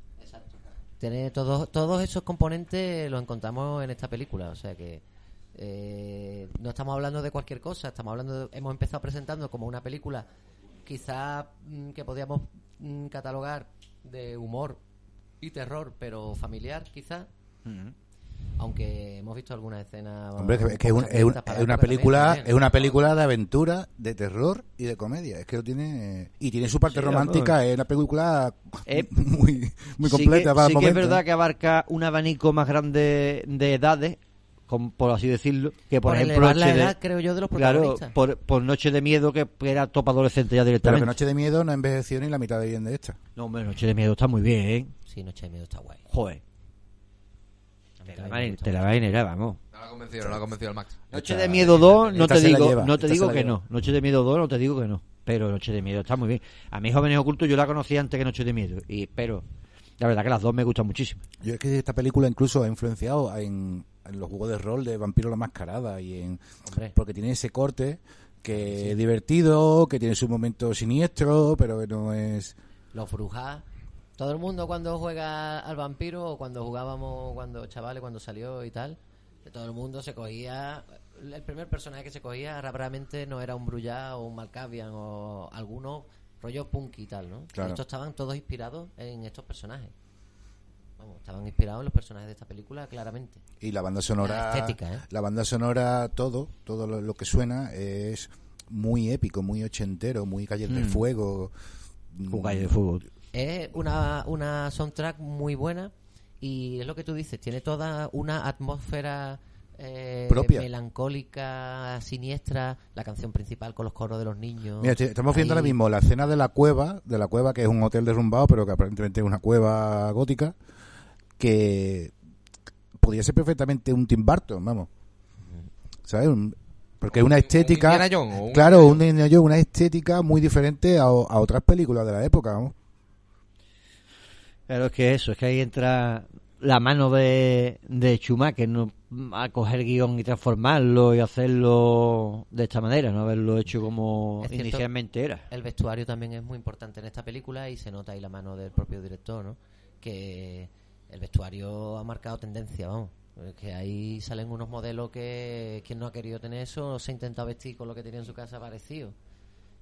Tiene todos, todos esos componentes los encontramos en esta película, o sea que eh, no estamos hablando de cualquier cosa, estamos hablando, de- hemos empezado presentando como una película quizá mm, que podríamos mm, catalogar de humor y terror, pero familiar quizá, aunque hemos visto algunas escenas. Hombre, es que- un un- una película también, es una película de aventura, de terror y de comedia. Es que lo tiene y tiene su parte Sí, romántica. Es una película Eh, muy muy Sí que- completa. el sí que es verdad ¿eh? que abarca un abanico más grande de edades, como, por así decirlo, que por, Por ejemplo elevar la Noche de- edad, creo yo, de los claro, protagonistas. por, por Noche de Miedo, que era top adolescente ya Pero directamente. que Noche de Miedo no envejeció ni la mitad de bien de esta. No, hombre, Noche de Miedo está muy bien, ¿eh? Sí, Noche de Miedo está guay. Joder. Te la, va- te la a generar, vamos. No la ha convencido, no la ha convencido el Max. Noche de Miedo 2, no te digo, lleva, no te digo que no. Noche de Miedo 2, no te digo que no. Pero Noche de Miedo está muy bien. A mí Jóvenes Ocultos yo la conocí antes que Noche de Miedo. Y, pero la verdad que las dos me gustan muchísimo. Yo es que esta película incluso ha influenciado en, en los juegos de rol de Vampiro la Mascarada y en Hombre. porque tiene ese corte que es divertido, que tiene su momento siniestro, pero que no es Los brujas. Todo el mundo cuando juega al vampiro o cuando jugábamos cuando chavales, cuando salió y tal, todo el mundo se cogía. El primer personaje que se cogía rápidamente no era un Brullá o un Malkavian o alguno rollo punk y tal, ¿no? Claro. Estos estaban todos inspirados en estos personajes. Vamos, estaban inspirados en los personajes de esta película claramente. y la banda sonora La estética, ¿eh? la banda sonora todo todo lo, lo que suena es muy épico muy ochentero muy calles de Mm. fuego Un calle de fútbol. Es una, una soundtrack muy buena y es lo que tú dices, tiene toda una atmósfera eh, Propia. melancólica, siniestra, la canción principal con los coros de los niños. Mira, estamos viendo Ahí- ahora mismo la escena de la cueva, de la cueva que es un hotel derrumbado, pero que aparentemente es una cueva gótica, que podría ser perfectamente un Tim Burton, vamos. ¿Sabes? Un- porque es una Un- un estética... Indiana Jones, un claro, un Indiana Jones, una estética muy diferente a otras películas de la época, vamos. Claro, es que eso, es que ahí entra la mano de, de Schumacher, ¿no? A coger guion y transformarlo y hacerlo de esta manera, no haberlo hecho como Es cierto, inicialmente era. El vestuario también es muy importante en esta película y se nota ahí la mano del propio director, ¿no? Que el vestuario ha marcado tendencia, vamos. Que ahí salen unos modelos que quien no ha querido tener eso se ha intentado vestir con lo que tenía en su casa parecido.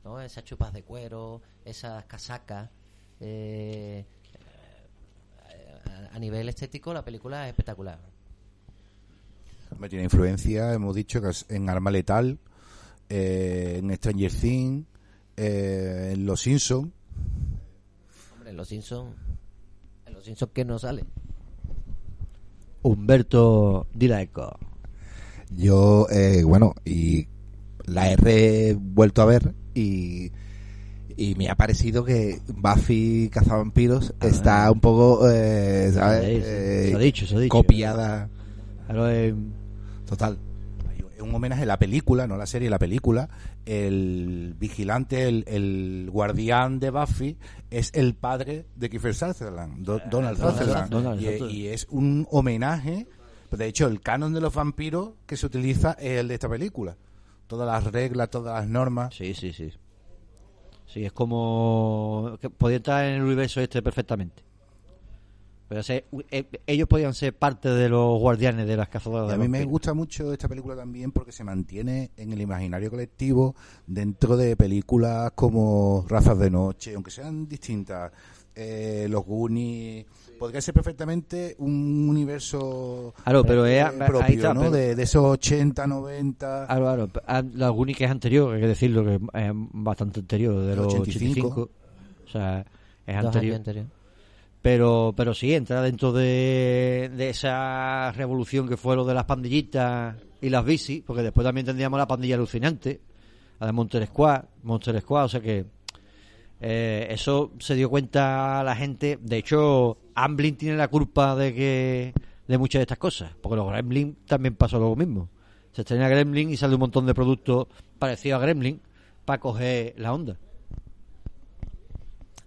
¿no? Esas chupas de cuero, esas casacas. eh, a, a nivel estético la película es espectacular. Me tiene influencia, hemos dicho, que es en Arma Letal, eh, en Stranger Things, eh, en Los Simpsons. Hombre, en Los Simpsons, en Los Simpsons que no sale. Humberto Dilaeco. Yo, eh, bueno, y la he vuelto a ver y, y me ha parecido que Buffy Cazavampiros está un poco, eh, ¿sabes? Eh, se ha dicho, se ha dicho. Copiada. Claro, eh, Total. Un homenaje a la película, no la serie, la película. El vigilante, el, el guardián de Buffy es el padre de Kiefer Sutherland, Do- Donald Sutherland. Donald y, y es un homenaje. De hecho, el canon de los vampiros que se utiliza es el de esta película. Todas las reglas, todas las normas. Sí, sí, sí. Sí, es como... que podía estar en el universo este perfectamente. Pero ser- eh, ellos podían ser parte de los guardianes de las cazadoras Y a mí me gusta mucho esta película también porque se mantiene en el imaginario colectivo dentro de películas como Razas de Noche, aunque sean distintas. eh, los Goonies. Podría ser perfectamente un universo Claro, pero eh, es- ahí propio, está, ¿no? pero- De, de esos 80, 90. Claro, claro. La única es anterior, hay que decirlo, que es bastante anterior, de los 85. 85. O sea, es anterior. Pero, pero sí, entra dentro de, de esa revolución que fue lo de las pandillitas y las bicis, porque después también tendríamos la pandilla alucinante, la de Monster Squad, Monster Squad, o sea que eh, eso se dio cuenta la gente. De hecho, Amblin tiene la culpa de que de muchas de estas cosas, porque los Gremlin también pasó lo mismo. Se estrena Gremlin y sale un montón de productos parecidos a Gremlin para coger la onda.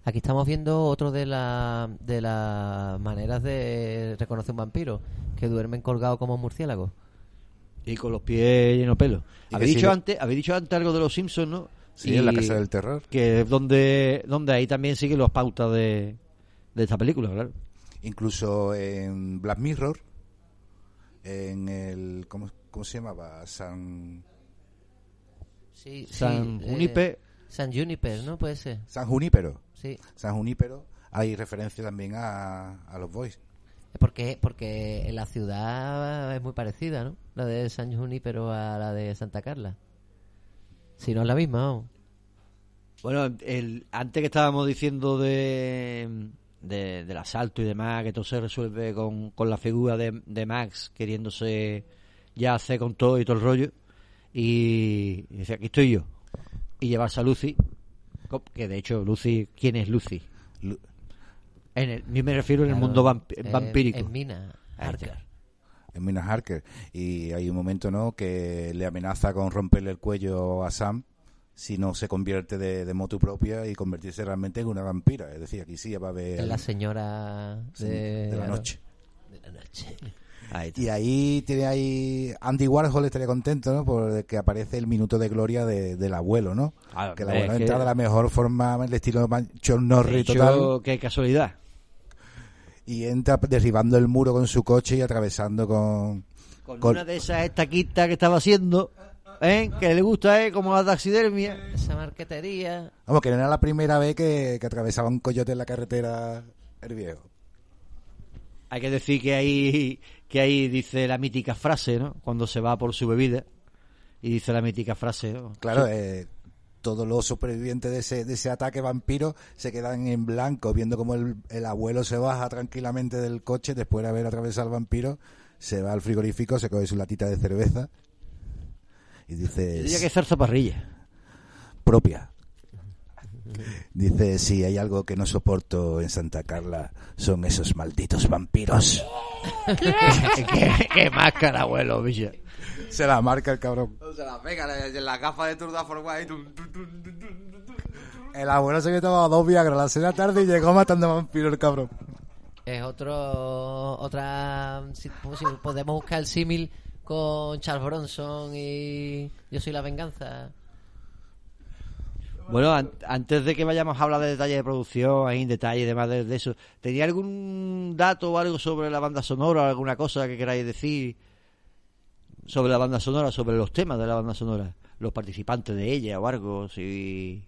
Aquí estamos viendo otro de, la, de las maneras de reconocer un vampiro, que duermen colgados como murciélagos. Y con los pies llenos de pelo. Y Habéis que dicho, sigue- antes, habéis dicho antes algo de los Simpsons, ¿no? Sí, en la Casa del Terror. Que es donde, donde ahí también siguen las pautas de, de esta película, claro. Incluso en Black Mirror, en el. ¿Cómo, cómo se llamaba? San. Sí, San sí, Juniper. eh, San Juniper, ¿no? Puede ser. San Junípero. Sí. San Junípero. Hay referencia también a, a los Boys. Porque, porque la ciudad es muy parecida, ¿no? La de San Junípero a la de Santa Carla. Si no es la misma, vamos. Bueno, el, antes que estábamos diciendo de, de- del asalto y demás, que todo se resuelve con, con la figura de, de Max queriéndose ya hacer con todo y todo el rollo. Y, y dice, aquí estoy yo. Y llevarse a Lucy. Que de hecho, Lucy, ¿quién es Lucy? Lu- En el, yo me refiero en el mundo vamp- en- vampírico. En Mina. Harker. en Mina Harker. Y hay un momento, ¿no? Que le amenaza con romperle el cuello a Sam si no se convierte de, de motu propia y convertirse realmente en una vampira. Es decir, aquí sí va a haber. La señora Sí, de, de la noche. De la noche. Ahí está. Y ahí tiene ahí Andy Warhol estaría contento, ¿no? Porque aparece el minuto de gloria de- del abuelo, ¿no? Ah, que el abuelo que- entra de la mejor forma, el estilo John Norris total. qué casualidad. Y entra derribando el muro con su coche y atravesando con... Con, Con- una de esas estaquitas que estaba haciendo, ¿eh? que le gusta, ¿eh? como la taxidermia. Esa marquetería. Vamos, que no era la primera vez que, que atravesaba un coyote en la carretera el viejo. Hay que decir que ahí, que ahí dice la mítica frase, ¿no? Cuando se va por su bebida. Y dice la mítica frase, ¿no? Claro, Sí. eh, todos los supervivientes de ese, de ese ataque vampiro se quedan en blanco viendo como el, el abuelo se baja tranquilamente del coche después de haber atravesado al vampiro, se va al frigorífico, se coge su latita de cerveza y dice... Diría que es zarzaparrilla. propia. Dice, si hay algo que no soporto en Santa Carla, son esos malditos vampiros. ¿Qué, qué máscara, abuelo, bicho. Se la marca el cabrón. Se la pega en la gafa de Tour de Forward. El abuelo se había tomado dos Viagra a las seis de la tarde y llegó matando vampiros el cabrón. Es otro. Otra. Si, si podemos buscar el símil con Charles Bronson y Yo soy la venganza. Bueno, an- antes de que vayamos a hablar de detalles de producción, ahí en detalle y demás de, de eso, ¿tenía algún dato o algo sobre la banda sonora, alguna cosa que queráis decir sobre la banda sonora, sobre los temas de la banda sonora, los participantes de ella o algo? Si...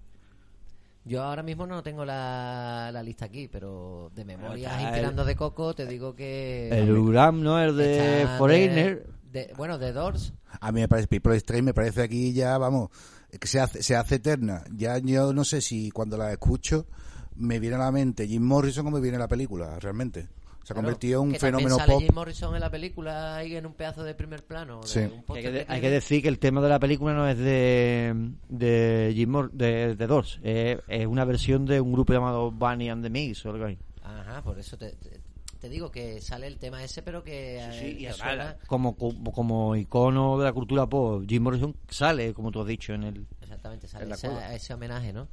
Yo ahora mismo no tengo la, la lista aquí, pero de memoria inspirando de Coco te digo que. El Uram, ¿no? El de Foreigner. de- de- bueno, de Doors. A mí me parece, People Strange me parece aquí ya, vamos, que se hace, se hace eterna. Ya yo no sé si cuando la escucho me viene a la mente Jim Morrison o me viene la película, realmente. Se ha Claro, convertido en un que fenómeno sale pop. Jim Morrison en la película ahí en un pedazo de primer plano. de Sí. un Hay que, de- hay que decir que el tema de la película no es de, de Jim Mor- de, de Doors, es, es una versión de un grupo llamado Bunny and the Mix o algo así. Ajá, por eso te, te, te digo que sale el tema ese, pero que. eh, Sí, y te además, suena- como, como, como icono de la cultura pop, Jim Morrison sale, como tú has dicho, en el... Exactamente, en sale ese, ese homenaje, ¿no?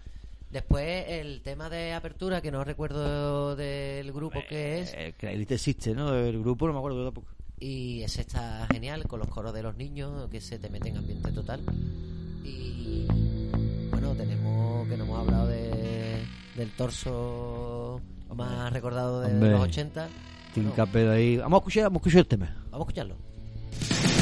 Después el tema de apertura, que no recuerdo del grupo que es, Eh, que existe, ¿no? El grupo, no me acuerdo tampoco. y ese está genial con los coros de los niños, que se te mete en ambiente total. Y bueno, tenemos que no hemos hablado de, del torso más recordado de Hombre. los 80. Tim Bueno, Capel ahí. Vamos a escuchar, vamos a escuchar el tema. vamos a escucharlo.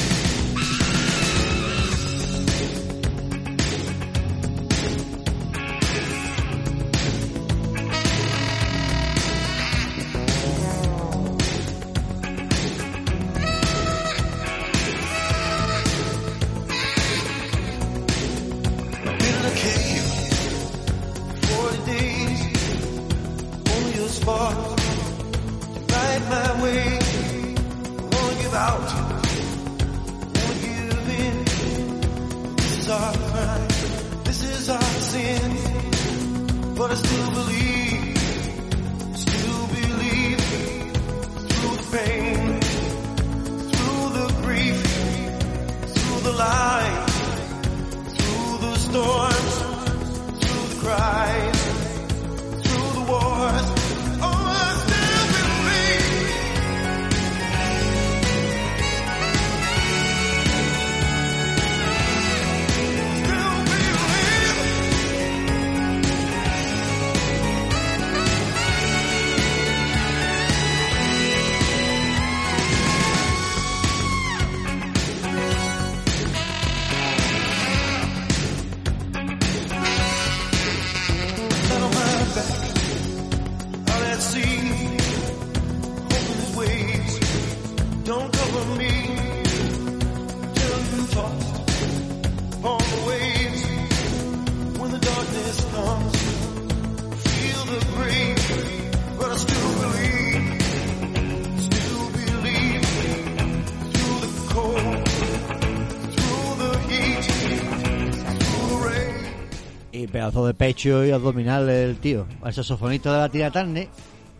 Pedazo de pecho y abdominal el tío. El saxofonista de la Tina Turner.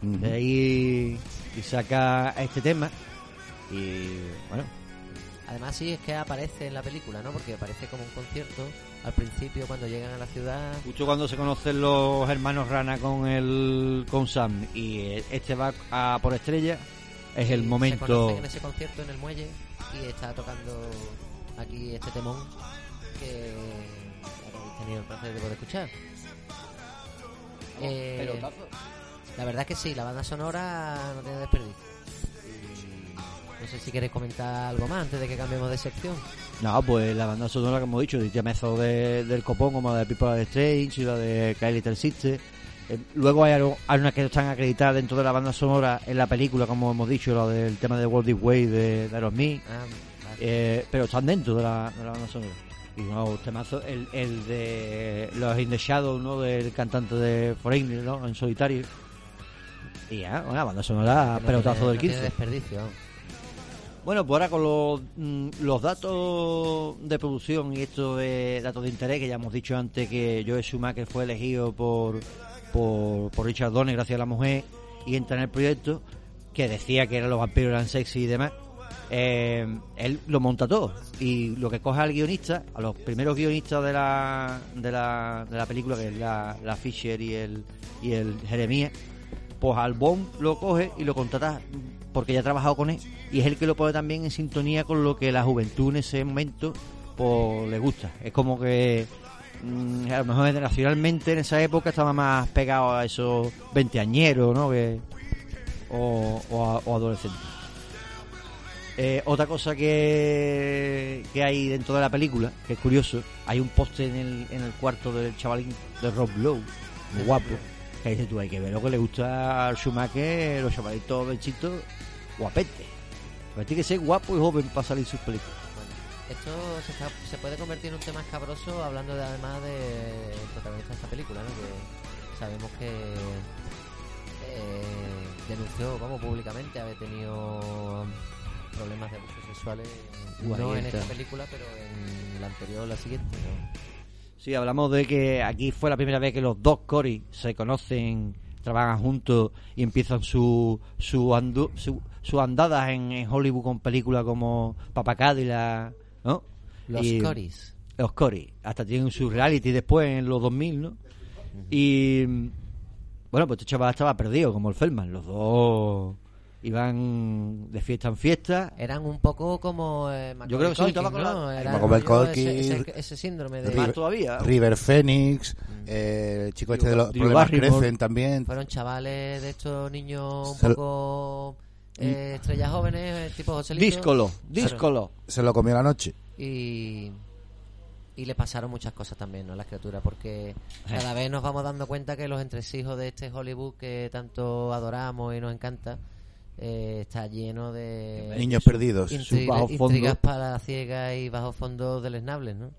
De ahí y saca este tema. Y bueno, Además sí, es que aparece en la película, ¿no? Porque aparece como un concierto al principio cuando llegan a la ciudad. justo cuando se conocen los hermanos Rana con el con Sam y este va a por estrella, es el momento. en ese concierto en el muelle y está tocando aquí este temón que tenido el placer de poder escuchar. Eh, la verdad es que sí, la banda sonora no tiene desperdicio. No sé si queréis comentar algo más antes de que cambiemos de sección. No, pues la banda sonora que hemos dicho, de Mezo de, del Copón, como la de People are Strange y la de Kylie Little Sister. Eh, luego hay, algo- hay unas que están acreditadas dentro de la banda sonora en la película, como hemos dicho, la del tema de World This Way de, de Aerosmith. Ah, vale. Eh, pero están dentro de la, de la banda sonora. Y no, temazo, el, el de los In the Shadow, ¿no? Del cantante de Foreigner, ¿no? En solitario. Y ya, una banda sonora, no pelotazo tiene- del no tiene 15. desperdicio. Bueno, pues ahora con los, mm, los datos de producción y estos de datos de interés que ya hemos dicho antes que Joe Schumacher fue elegido por, por, por Richard Donner gracias a la mujer y entra en el proyecto que decía que eran los vampiros eran sexy y demás. Eh, él lo monta todo y lo que coge al guionista, a los primeros guionistas de la, de la, de la película, que es la, Fisher y el, y el Jeremías, pues al Bond lo coge y lo contrata porque ya ha trabajado con él y es el que lo pone también en sintonía con lo que la juventud en ese momento pues le gusta. Es como que mm, a lo mejor generacionalmente en esa época estaba más pegado a esos veinteañeros, ¿no? Que, o, o, o adolescentes. Eh, otra cosa que, que hay dentro de la película, que es curioso, hay un poste en el, en el cuarto del chavalín de Rob Lowe, muy guapo, que dice tú, hay que ver lo que le gusta al Schumacher, los chavalitos bechitos, guapete. Pero tiene que ser guapo y joven para salir sus películas. Esto se, está- se puede convertir en un tema escabroso hablando de, además del protagonista de esta película. Que sabemos que eh, denunció, vamos, públicamente haber tenido problemas de abusos sexuales, no en esta película, pero en la anterior, la siguiente, ¿no? Sí, hablamos de que aquí fue la primera vez que los dos Cory se conocen, trabajan juntos y empiezan su su, andu- su, su andadas en, en Hollywood con películas como Papa Cadillac, ¿no? Los Y- Corys. Los Cory. Hasta tienen su reality después en los 2000, ¿no? Y bueno, pues este chaval estaba perdido como el Feldman. Los dos iban de fiesta en fiesta. Eran un poco como eh, Yo creo que sí, con ¿no? la- Era Culkin, ese, ese- ese síndrome de... Todavía. River Phoenix, eh, el chico este de los Drew problemas Barrymore. crecen también. Fueron chavales de estos niños un Se poco eh, estrellas jóvenes, eh, tipo Joselito. Díscolo, Claro. díscolo. Se lo comió la noche. Y, y le pasaron muchas cosas también ¿no? a la criatura, porque cada vez nos vamos dando cuenta que los entresijos de este Hollywood que tanto adoramos y nos encanta eh, está lleno de Niños perdidos. intri- Sus bajos intrigas para la ciega y bajo fondos deleznables, ¿no?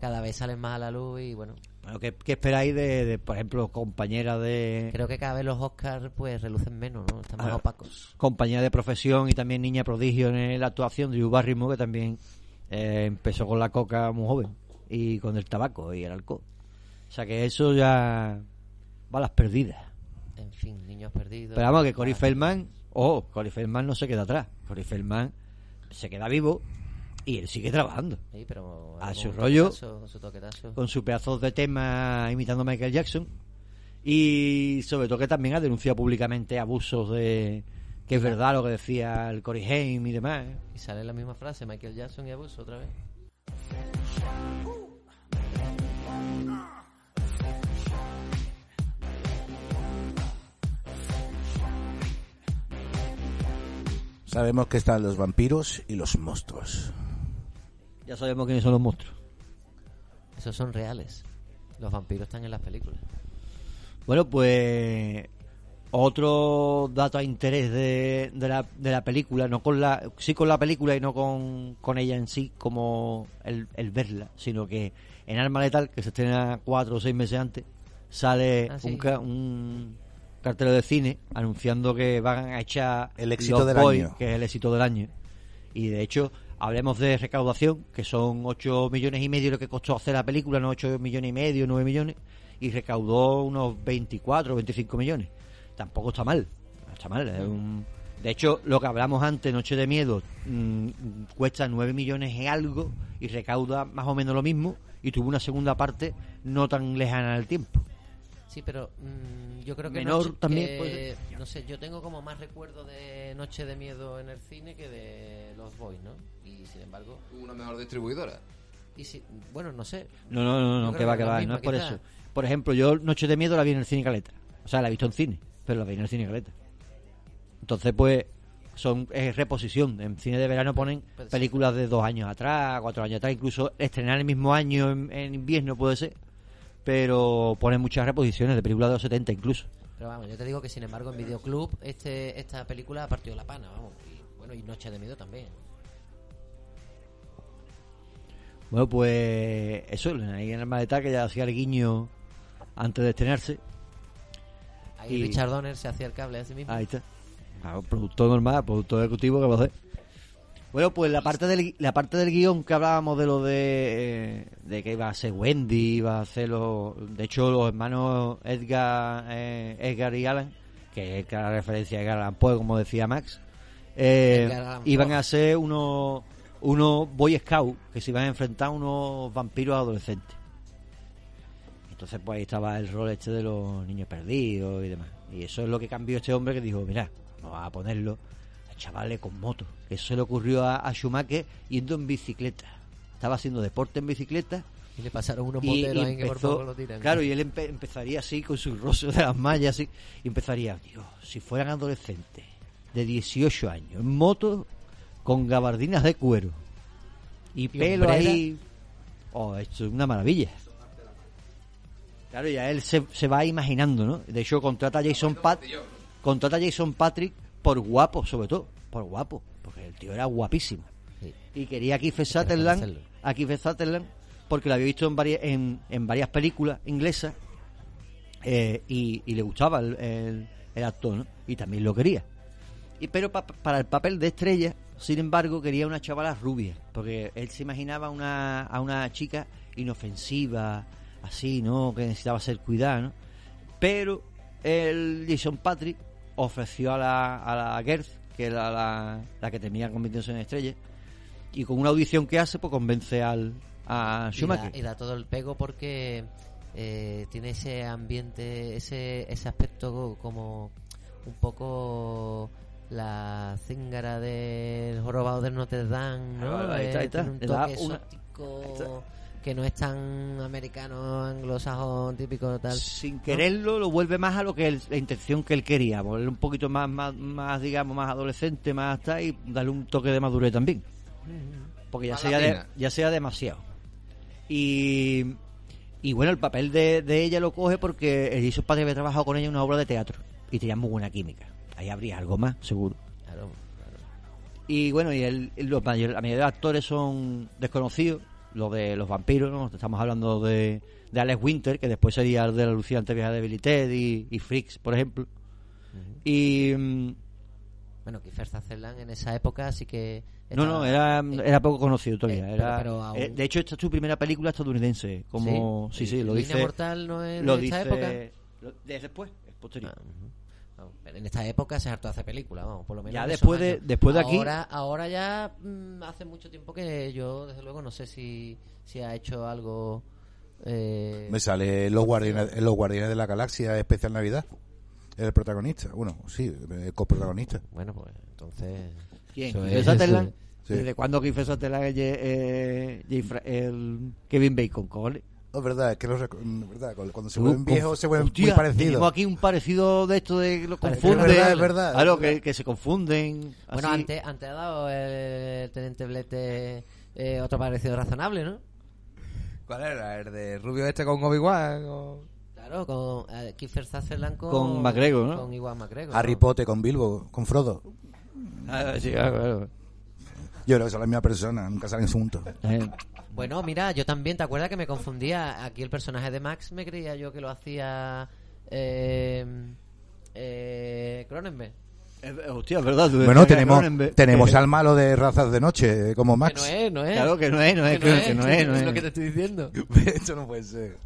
Cada vez salen más a la luz y bueno, Bueno, ¿qué, qué esperáis de, de, por ejemplo, compañeras de creo que cada vez los Oscars pues relucen menos, ¿no? Están más Ah. opacos. compañía de profesión y también niña prodigio en la actuación, Drew Barrymore, que también eh, empezó con la coca muy joven y con el tabaco y el alcohol. O sea que eso ya va a las perdidas. En fin, niños perdidos. Pero vamos, que Cory Ah, Oh, Cory Feldman no se queda atrás. Cory Feldman se queda vivo y él sigue trabajando. sí, pero a su rollo, toquetazo, con su toquetazo. con su pedazo de tema imitando a Michael Jackson. Y sobre todo que también ha denunciado públicamente abusos de... Que es verdad lo que decía el Cory Haim y demás. ¿eh? Y sale la misma frase, Michael Jackson y abuso otra vez. Sabemos que están los vampiros y los monstruos. Ya sabemos quiénes son los monstruos. Esos son reales. Los vampiros están en las películas. Bueno, pues otro dato a interés de, de, la, de la película, no con la, sí con la película y no con, con ella en sí, como el, el verla, sino que en Arma Letal, que se estrena cuatro o seis meses antes, sale Ah, sí. un, ca- un cartel de cine anunciando que van a echar El éxito del año. que es el éxito del año. Y de hecho, hablemos de recaudación, que son 8 millones y medio lo que costó hacer la película, no 8 millones y medio, 9 millones, y recaudó unos 24 o 25 millones. Tampoco está mal, está mal. es un- De hecho, lo que hablamos antes, Noche de Miedo, mm, cuesta 9 millones y algo y recauda más o menos lo mismo y tuvo una segunda parte no tan lejana en el tiempo. Sí, pero mm, yo creo que Menor Noche- también que- puede No sé, yo tengo como más recuerdo de Noche de Miedo en el cine que de Los Boys, ¿no? Y sin embargo... Una mejor distribuidora. Y si, bueno, no sé. No, no, no, no, que va, que va, no es por quizá. eso. Por ejemplo, yo Noche de Miedo la vi en el cine Caleta. O sea, la he visto en cine, pero la vi en el cine Caleta. Entonces, pues, son es reposición. En cine de verano ponen películas de dos años atrás, cuatro años atrás, incluso estrenar el mismo año en, en invierno puede ser. Pero ponen muchas reposiciones de películas de los 70 incluso. Pero vamos, yo te digo que sin embargo en Videoclub este, esta película ha partido la pana, vamos. Y, bueno, y Noche de Miedo también. Bueno, pues eso, ahí en el maleta que ya hacía el guiño antes de estrenarse. Ahí Y- Richard Donner se hacía el cable a sí mismo. Ahí está. Claro, productor normal, productor ejecutivo que va a hacer. Bueno, pues la parte del la parte del guion que hablábamos de lo de, eh, de que iba a ser Wendy, iba a hacer lo, de hecho los hermanos Edgar, eh, Edgar y Alan, que es la referencia a Edgar Allan Poe, como decía Max, eh, iban a ser unos unos Boy Scouts que se iban a enfrentar a unos vampiros adolescentes. Entonces pues ahí estaba el rol este de los niños perdidos y demás. Y eso es lo que cambió este hombre que dijo, mira, vamos a ponerlo chavales con moto. Eso se le ocurrió a, a Schumacher yendo en bicicleta. Estaba haciendo deporte en bicicleta Y le pasaron unos y, moteros y ahí que por empezó- poco lo tiran. Claro, y él empe- empezaría así con su rostro de las mallas así, y empezaría, Dios, si fueran adolescentes de 18 años, en moto, con gabardinas de cuero y, pelo hombrera. ahí, oh, esto es una maravilla. Claro, ya él se, se va imaginando, ¿no? De hecho, contrata a Jason Pat, contrata a Jason Patrick por guapo, sobre todo, por guapo, porque el tío era guapísimo. Sí. Y quería a Kiefer Sutherland, a Kiefer Sutherland, porque lo había visto en varias, en, en varias películas inglesas eh, y, y le gustaba el, el- el actor, ¿no? Y también lo quería. Y, pero pa- para el papel de estrella, sin embargo, quería una chavala rubia, porque él se imaginaba una, a una chica inofensiva, así, ¿no? Que necesitaba ser cuidada, ¿no? Pero el Jason Patrick ofreció a la, a la Gerth, que era la, la que temía convirtiéndose en estrella, y con una audición que hace, pues convence al, a Y da, Schumacher. y da todo el pego porque eh, tiene ese ambiente, ese, ese aspecto como un poco la cíngara del jorobado de Notre Dame, ¿no? Ah, ahí está, ahí Eh, está. un toque exótico que no es tan americano, anglosajón, típico tal. sin quererlo lo vuelve más a lo que él- la intención que él quería volverlo un poquito más más, más digamos más adolescente más hasta y darle un toque de madurez también. Porque ya sea de- ya sea demasiado. Y y bueno el papel de, de ella lo coge porque el hizo padre había trabajado con ella en una obra de teatro y tenía muy buena química. Ahí habría algo más seguro. Claro, y bueno, y el, los mayor- la mayoría de actores son desconocidos, los de los vampiros, ¿no? Estamos hablando de, de Alex Winter, que después sería el de la alucinante vieja de Billy Ted y, y Freaks, por ejemplo. Y. mm, Bueno, Kiefer Sutherland en esa época sí que... No, no, era, eh, era poco conocido todavía. eh, era, pero- pero aún- eh, de hecho, esta es su primera película estadounidense. Como, sí, sí, lo Línea dice. Mortal no es lo de esta dice- época. lo- de después, es posterior. Ah. Vamos, en esta época se hartó hace películas, vamos, por lo menos. Ya después de- después de aquí- Ahora, ahora ya mm, hace mucho tiempo que yo, desde luego, no sé si, si ha hecho algo. Eh, Me sale los guardianes, en los guardianes de la galaxia especial Navidad. El protagonista, bueno, sí, el coprotagonista. Bueno, pues entonces. ¿Quién? ¿Desde cuándo Kiefer Sutherland es eh, el Kevin Bacon, cojones? Es verdad, es que los mm, verdad, cuando se vuelven viejos se vuelven Hostia, muy parecidos. Tenemos aquí un parecido de esto de que lo confunden. es verdad, es verdad, Claro, que, que se confunden. Bueno, así. antes, antes ha dado el Teniente Blete eh, otro parecido razonable, ¿no? ¿Cuál era? ¿El de Rubio este con Obi-Wan? o- Claro, con eh, Kiefer Sutherland con. Con McGregor, ¿no? Con Iwan McGregor. Harry ¿no? Potter con Bilbo, con Frodo. Ah, sí, claro, claro. Yo creo que son la misma persona, nunca salen juntos. Eh, Bueno, mira, yo también, ¿te acuerdas que me confundía? Aquí el personaje de Max me creía yo que lo hacía eh, eh, Cronenberg. eh, hostia, es verdad. Bueno, que tenemos, Cronenberg- tenemos que- al malo de razas de noche, como Que Max. no es, no es. Claro que no es, no es, que que no es, no es. lo que te estoy diciendo. Esto no puede ser.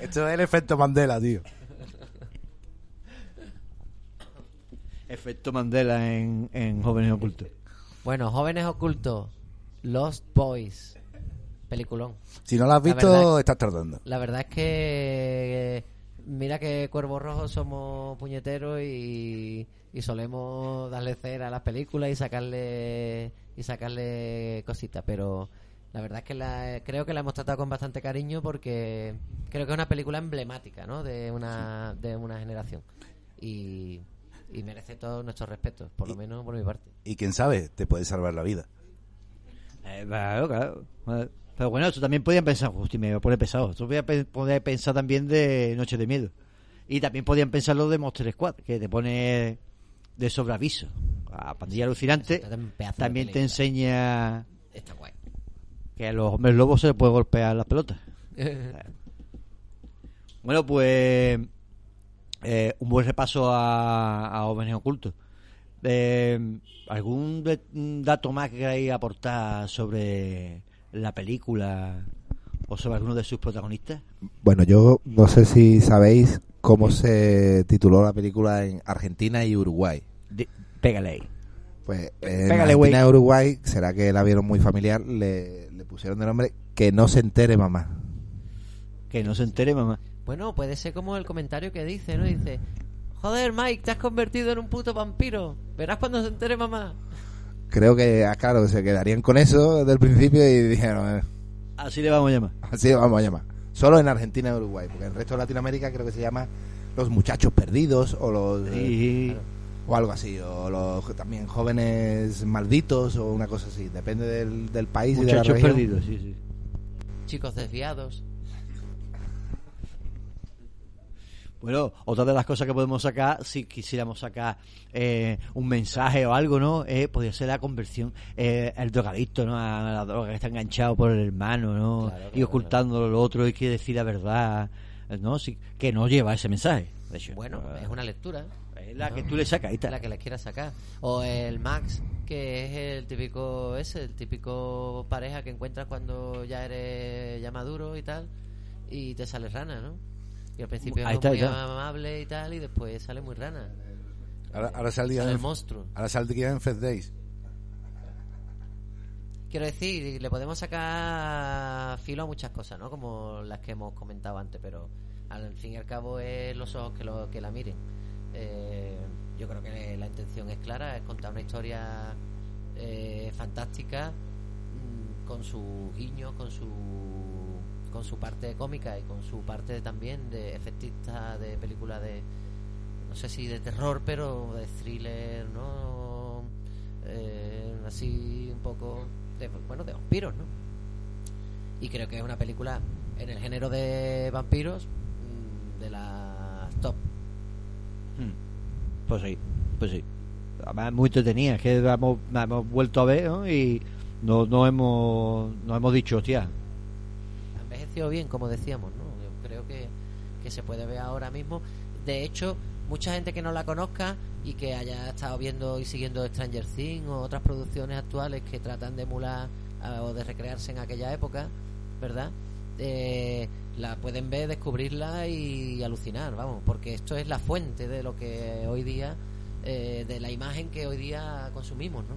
Esto es el efecto Mandela, tío. Efecto Mandela en, en Jóvenes Ocultos. Bueno, Jóvenes Ocultos, Lost Boys, peliculón. Si no lo has La visto, estás tardando. La verdad es que mira que Cuervos Rojos somos puñeteros y, y solemos darle cera a las películas y sacarle y sacarle cositas, pero la verdad es que la, creo que la hemos tratado con bastante cariño porque creo que es una película emblemática, ¿no? De una de una generación y, y merece todos nuestros respetos, por lo menos por mi parte. Y quién sabe, te puede salvar la vida. Eh, claro, claro. Pero bueno, esto también podían pensar, hostia, me voy a poner pesado. Esto podía pe- poder pensar también de Noche de Miedo. Y también podían pensar lo de Monster Squad, que te pone de sobreaviso. A Pandilla Alucinante también te enseña Está guay. que a los hombres lobos se les puede golpear las pelotas. Bueno, pues eh, un buen repaso a, a Jóvenes Ocultos. Eh, ¿Algún de- dato más que queráis aportar sobre la película o sobre alguno de sus protagonistas? Bueno, yo no sé si sabéis cómo se tituló la película en Argentina y Uruguay. De- pégale ahí. Pues en Pégale. Argentina y Uruguay, será que la vieron muy familiar, le, le pusieron de nombre Que no se entere mamá. Que no se entere, mamá. Bueno, puede ser como el comentario que dice, ¿no? Dice, Joder, Mike, te has convertido en un puto vampiro. Verás cuando se entere mamá. Creo que, ah, claro, se quedarían con eso desde el principio y dijeron, eh, Así le vamos a llamar. así le vamos a llamar. Solo en Argentina y Uruguay, porque en el resto de Latinoamérica creo que se llama Los Muchachos Perdidos o los... eh, o algo así, o los también jóvenes malditos o una cosa así, depende del, del país y de la Muchachos región. perdidos, sí, sí. Chicos desviados. Bueno, otra de las cosas que podemos sacar, si quisiéramos sacar eh, un mensaje o algo, ¿no? Eh, podría ser la conversión, eh, el drogadicto, ¿no? A la droga que está enganchado por el hermano, ¿no? Claro, y claro, ocultando lo otro y quiere decir la verdad, ¿no? Sí, que no lleva ese mensaje. De hecho, Bueno, eh, es una lectura. es la que tú le sacas, ahí está. La que les quieras sacar. O el Max, que es el típico ese, el típico pareja que encuentras cuando ya eres ya maduro y tal, y te sale rana, ¿no? Y al principio Ahí es está, muy está. amable y tal, y después sale muy rana. Ahora, ahora saldría Sale en, el monstruo. ahora saldría en Fest Days. Quiero decir, le podemos sacar filo a muchas cosas, ¿no? Como las que hemos comentado antes, pero al fin y al cabo es los ojos que, lo, que la miren. Eh, yo creo que la intención es clara, es contar una historia eh, fantástica mm, con sus guiños, con su con su parte cómica y con su parte también de efectista de película de no sé si de terror pero de thriller no Eh, así un poco de, bueno de vampiros no y creo que es una película en el género de vampiros mm, de las top Hmm. Pues sí, pues sí. Además, muy entretenida, es que hemos, hemos vuelto a ver ¿no? y no, no, hemos, no hemos dicho, hostia, bien, como decíamos, ¿no? Yo creo que, que se puede ver ahora mismo. De hecho, mucha gente que no la conozca y que haya estado viendo y siguiendo Stranger Things o otras producciones actuales que tratan de emular o de recrearse en aquella época, ¿verdad? Eh, la pueden ver, descubrirla y alucinar, vamos, porque esto es la fuente de lo que hoy día, eh, de la imagen que hoy día consumimos, ¿no?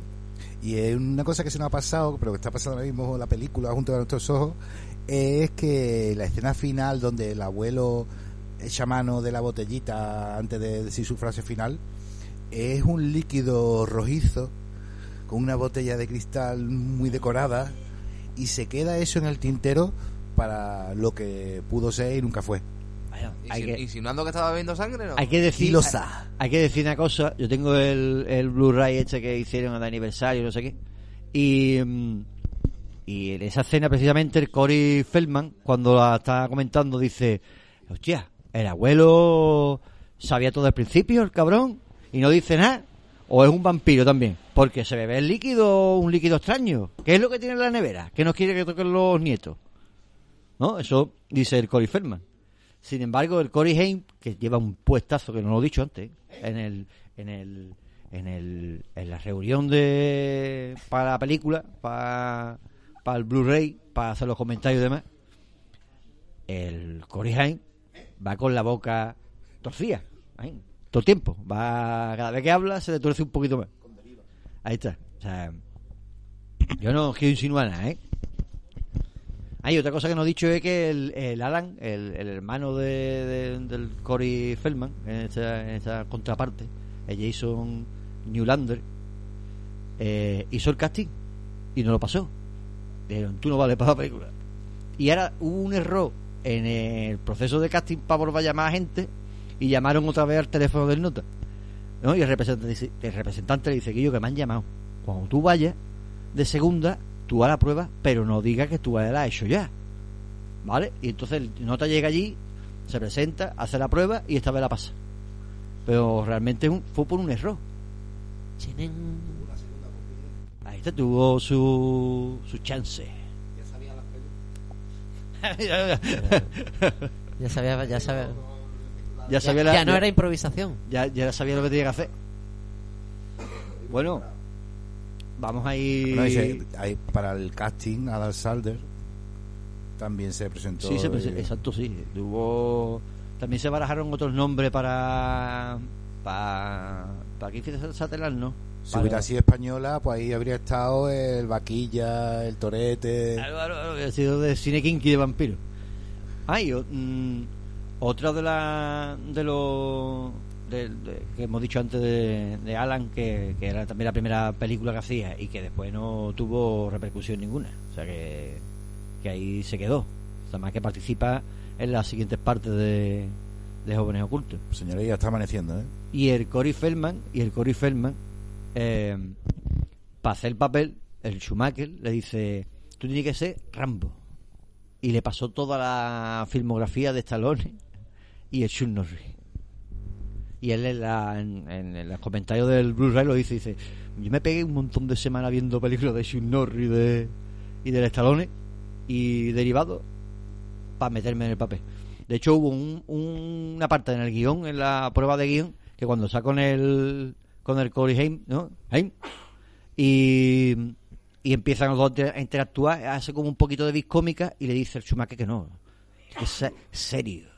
Y es una cosa que se nos ha pasado, pero que está pasando ahora mismo la película junto a nuestros ojos, es que la escena final donde el abuelo echa mano de la botellita antes de decir su frase final, es un líquido rojizo con una botella de cristal muy decorada y se queda eso en el tintero para lo que pudo ser y nunca fue. hay que- Insinuando que estaba bebiendo sangre, ¿no? hay que decir Y lo hay, sa. hay que decir una cosa, yo tengo el, el Blu-ray este que hicieron de aniversario, no sé qué, y, mm, y en esa escena precisamente el Cory Feldman, cuando la está comentando, dice, hostia, el abuelo sabía todo al principio, el cabrón, y no dice nada. O es un vampiro también, porque se bebe el líquido, un líquido extraño. ¿Qué es lo que tiene en la nevera? Que no quiere que toquen los nietos. ¿No? Eso dice el Cory Feldman. Sin embargo, el Cory Haim, que lleva un puestazo, que no lo he dicho antes, en el, en el, en el, en la reunión de, para la película, para, para el Blu-ray, para hacer los comentarios y demás, el Cory Haim va con la boca torcida, todo el tiempo. Va, cada vez que habla se le tuerce un poquito más. Ahí está. O sea, yo no quiero insinuar nada, ¿eh? Hay otra cosa que no he dicho es que el, el Alan, el, el hermano de, de- del Cory Feldman, en esta, en esta contraparte, el Jason Newlander, eh, hizo el casting y no lo pasó. Dijeron, tú no vales para la película. Y ahora hubo un error en el proceso de casting para volver a llamar a gente y llamaron otra vez al teléfono del nota. ¿no? Y el representante, el representante le dice que yo que me han llamado. Cuando tú vayas de segunda, tú a la prueba, pero no digas que tú la has hecho ya. ¿Vale? Y entonces el nota llega allí, se presenta, hace la prueba y esta vez la pasa. Pero realmente fue por un error. Ahí está, tuvo su, su chance. Ya sabía, ya sabía. Ya sabía la- ya no ya- era improvisación. Ya, ya sabía lo que tenía que hacer. Bueno, vamos a ir. Bueno, ese- ahí para el casting, Adam Salder también se presentó. Sí, se prese- y- exacto, sí. Tuvo... También se barajaron otros nombres para. Para. Para aquí Satelar, ¿no? Si Para- hubiera sido española, pues ahí habría estado el Vaquilla, el Torete. Claro, claro, claro, ha sido de cine kinky de vampiro. Ay, o- mm, otra de la de los de- de- que hemos dicho antes de, de Alan, que, que era también la primera película que hacía y que después no tuvo repercusión ninguna. O sea que, que ahí se quedó. Además que participa en las siguientes partes de, de Jóvenes Ocultos. Señoría, está amaneciendo, ¿eh? Y el Cory Feldman, y el Cory Feldman, eh, para hacer el papel, el Schumacher le dice, tú tienes que ser Rambo. Y le pasó toda la filmografía de Stallone y el Chuck Norris. Y él en, la- en- en los comentarios del Blu-ray lo dice, dice, yo me pegué un montón de semanas viendo películas de Chuck Norris y, de, y del Stallone y derivados para meterme en el papel. De hecho, hubo un- un- una parte en el guion, en la prueba de guion, que cuando está con el, con el Corey Haim, ¿no? Haim, y, y empiezan los dos a interactuar, hace como un poquito de vis cómica y le dice el Schumacher que no, que es se- serio.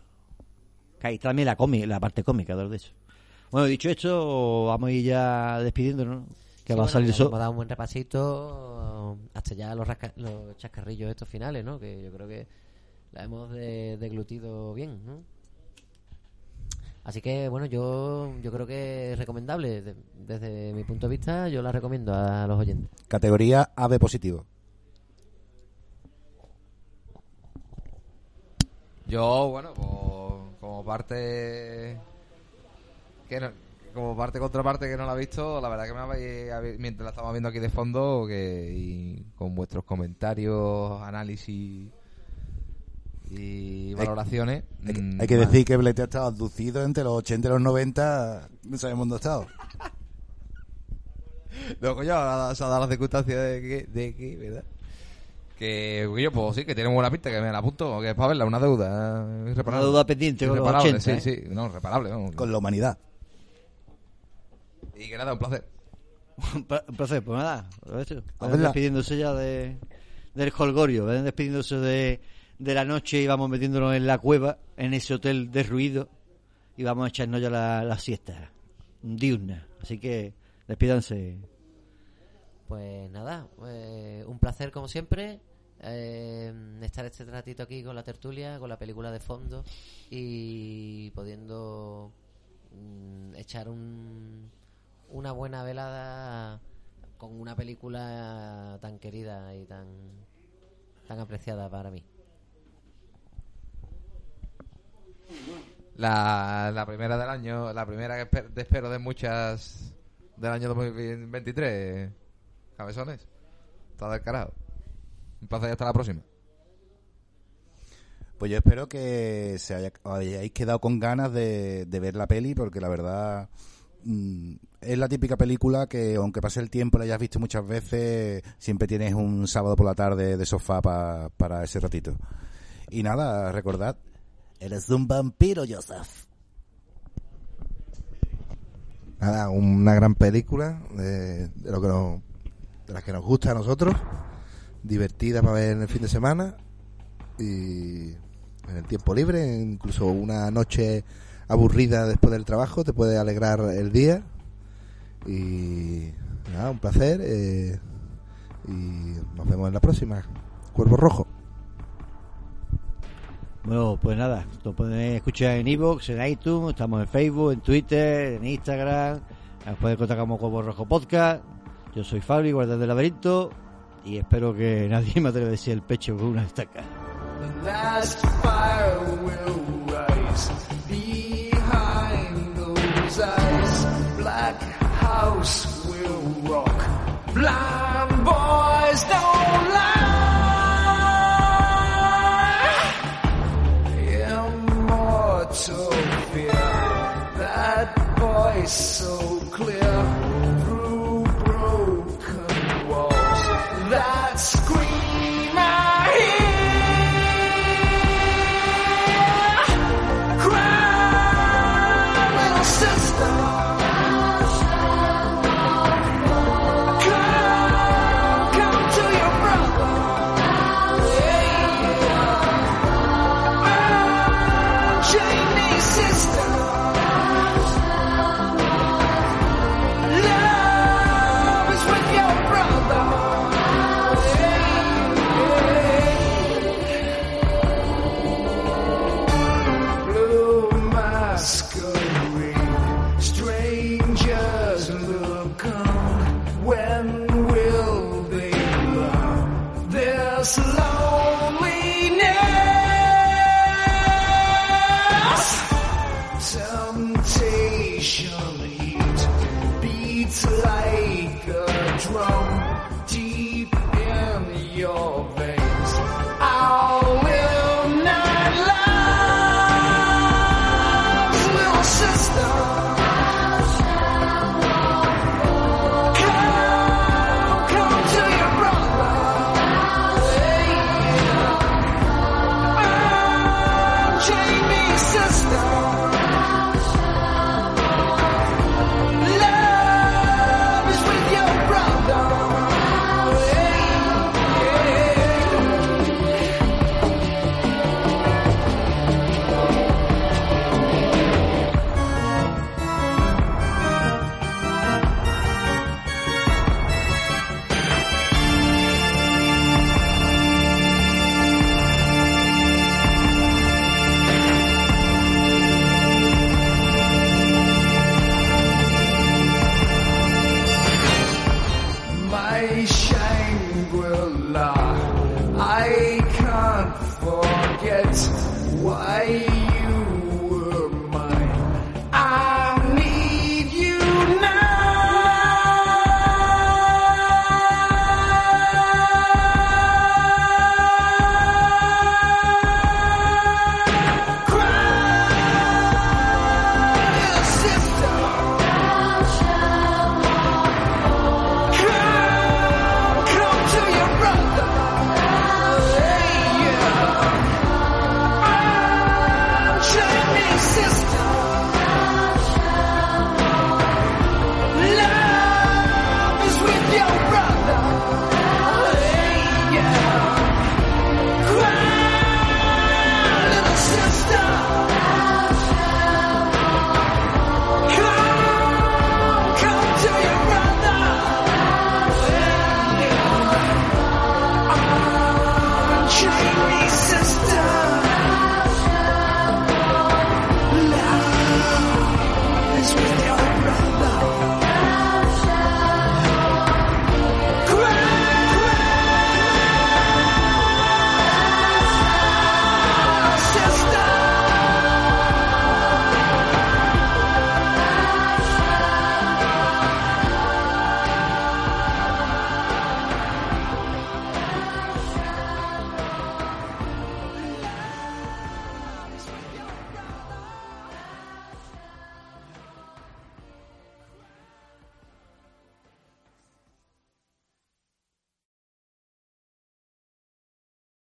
Que ahí también la, cómica, la parte cómica de eso. Bueno, dicho esto, vamos a ir ya despidiéndonos, que Sí, va a salir eso. Hemos dado un buen repasito hasta ya los, rasca- los chascarrillos estos finales, ¿no? Que yo creo que la hemos de- deglutido bien, ¿no? Así que, bueno, yo, yo creo que es recomendable. De- desde mi punto de vista, yo la recomiendo a los oyentes. Categoría AB positivo. Yo, bueno, pues, como parte que no- como parte contraparte que no la ha visto, la verdad que me habéis, habéis- mientras la estamos viendo aquí de fondo, que y con vuestros comentarios, análisis y valoraciones, Hay, que- mm, hay que decir que Blete ha estado abducido entre los 80 y los 90. No sabemos dónde ha estado. No, coño, ahora se ha dado la circunstancia de que, de que, ¿verdad? Que, coño, pues sí, que tiene buena pinta, que me la apunto, que es para verla, una deuda eh, irreparable. Una deuda pendiente con los Irreparable, 80, sí, ¿eh? sí, no, reparable, vamos. Con la humanidad. Y que nada, un placer. Un pla- un placer, pues nada. A Vayan verla. despidiéndose ya de, del holgorio, vayan despidiéndose de, de la noche y vamos metiéndonos en la cueva, en ese hotel derruido, y vamos a echarnos ya la, la siesta diurna. Así que despídanse. Pues nada, eh, un placer como siempre eh, estar este ratito aquí con la tertulia, con la película de fondo y pudiendo mm, echar un, una buena velada con una película tan querida y tan tan apreciada para mí. La, la primera del año, la primera que espero de muchas del año 2023, cabezones. Está del carajo. Un placer y hasta la próxima. Pues yo espero que se haya, hayáis quedado con ganas de, de ver la peli, porque la verdad mm, es la típica película que, aunque pase el tiempo, la hayas visto muchas veces, siempre tienes un sábado por la tarde de sofá pa- para ese ratito. Y nada, recordad, eres un vampiro, Joseph. Nada, una gran película de, de lo que nos, de las que nos gusta a nosotros, divertida para ver en el fin de semana y en el tiempo libre, incluso una noche aburrida después del trabajo te puede alegrar el día y nada, un placer eh, y nos vemos en la próxima. Cuervo Rojo. Bueno, pues nada, lo pueden escuchar en iVoox, en iTunes, estamos en Facebook, en Twitter, en Instagram, nos pueden contactar como Cuervo Rojo Podcast. Yo soy Fabri, guardián del laberinto, y espero que nadie me atreva a decir el pecho con una estaca. Voice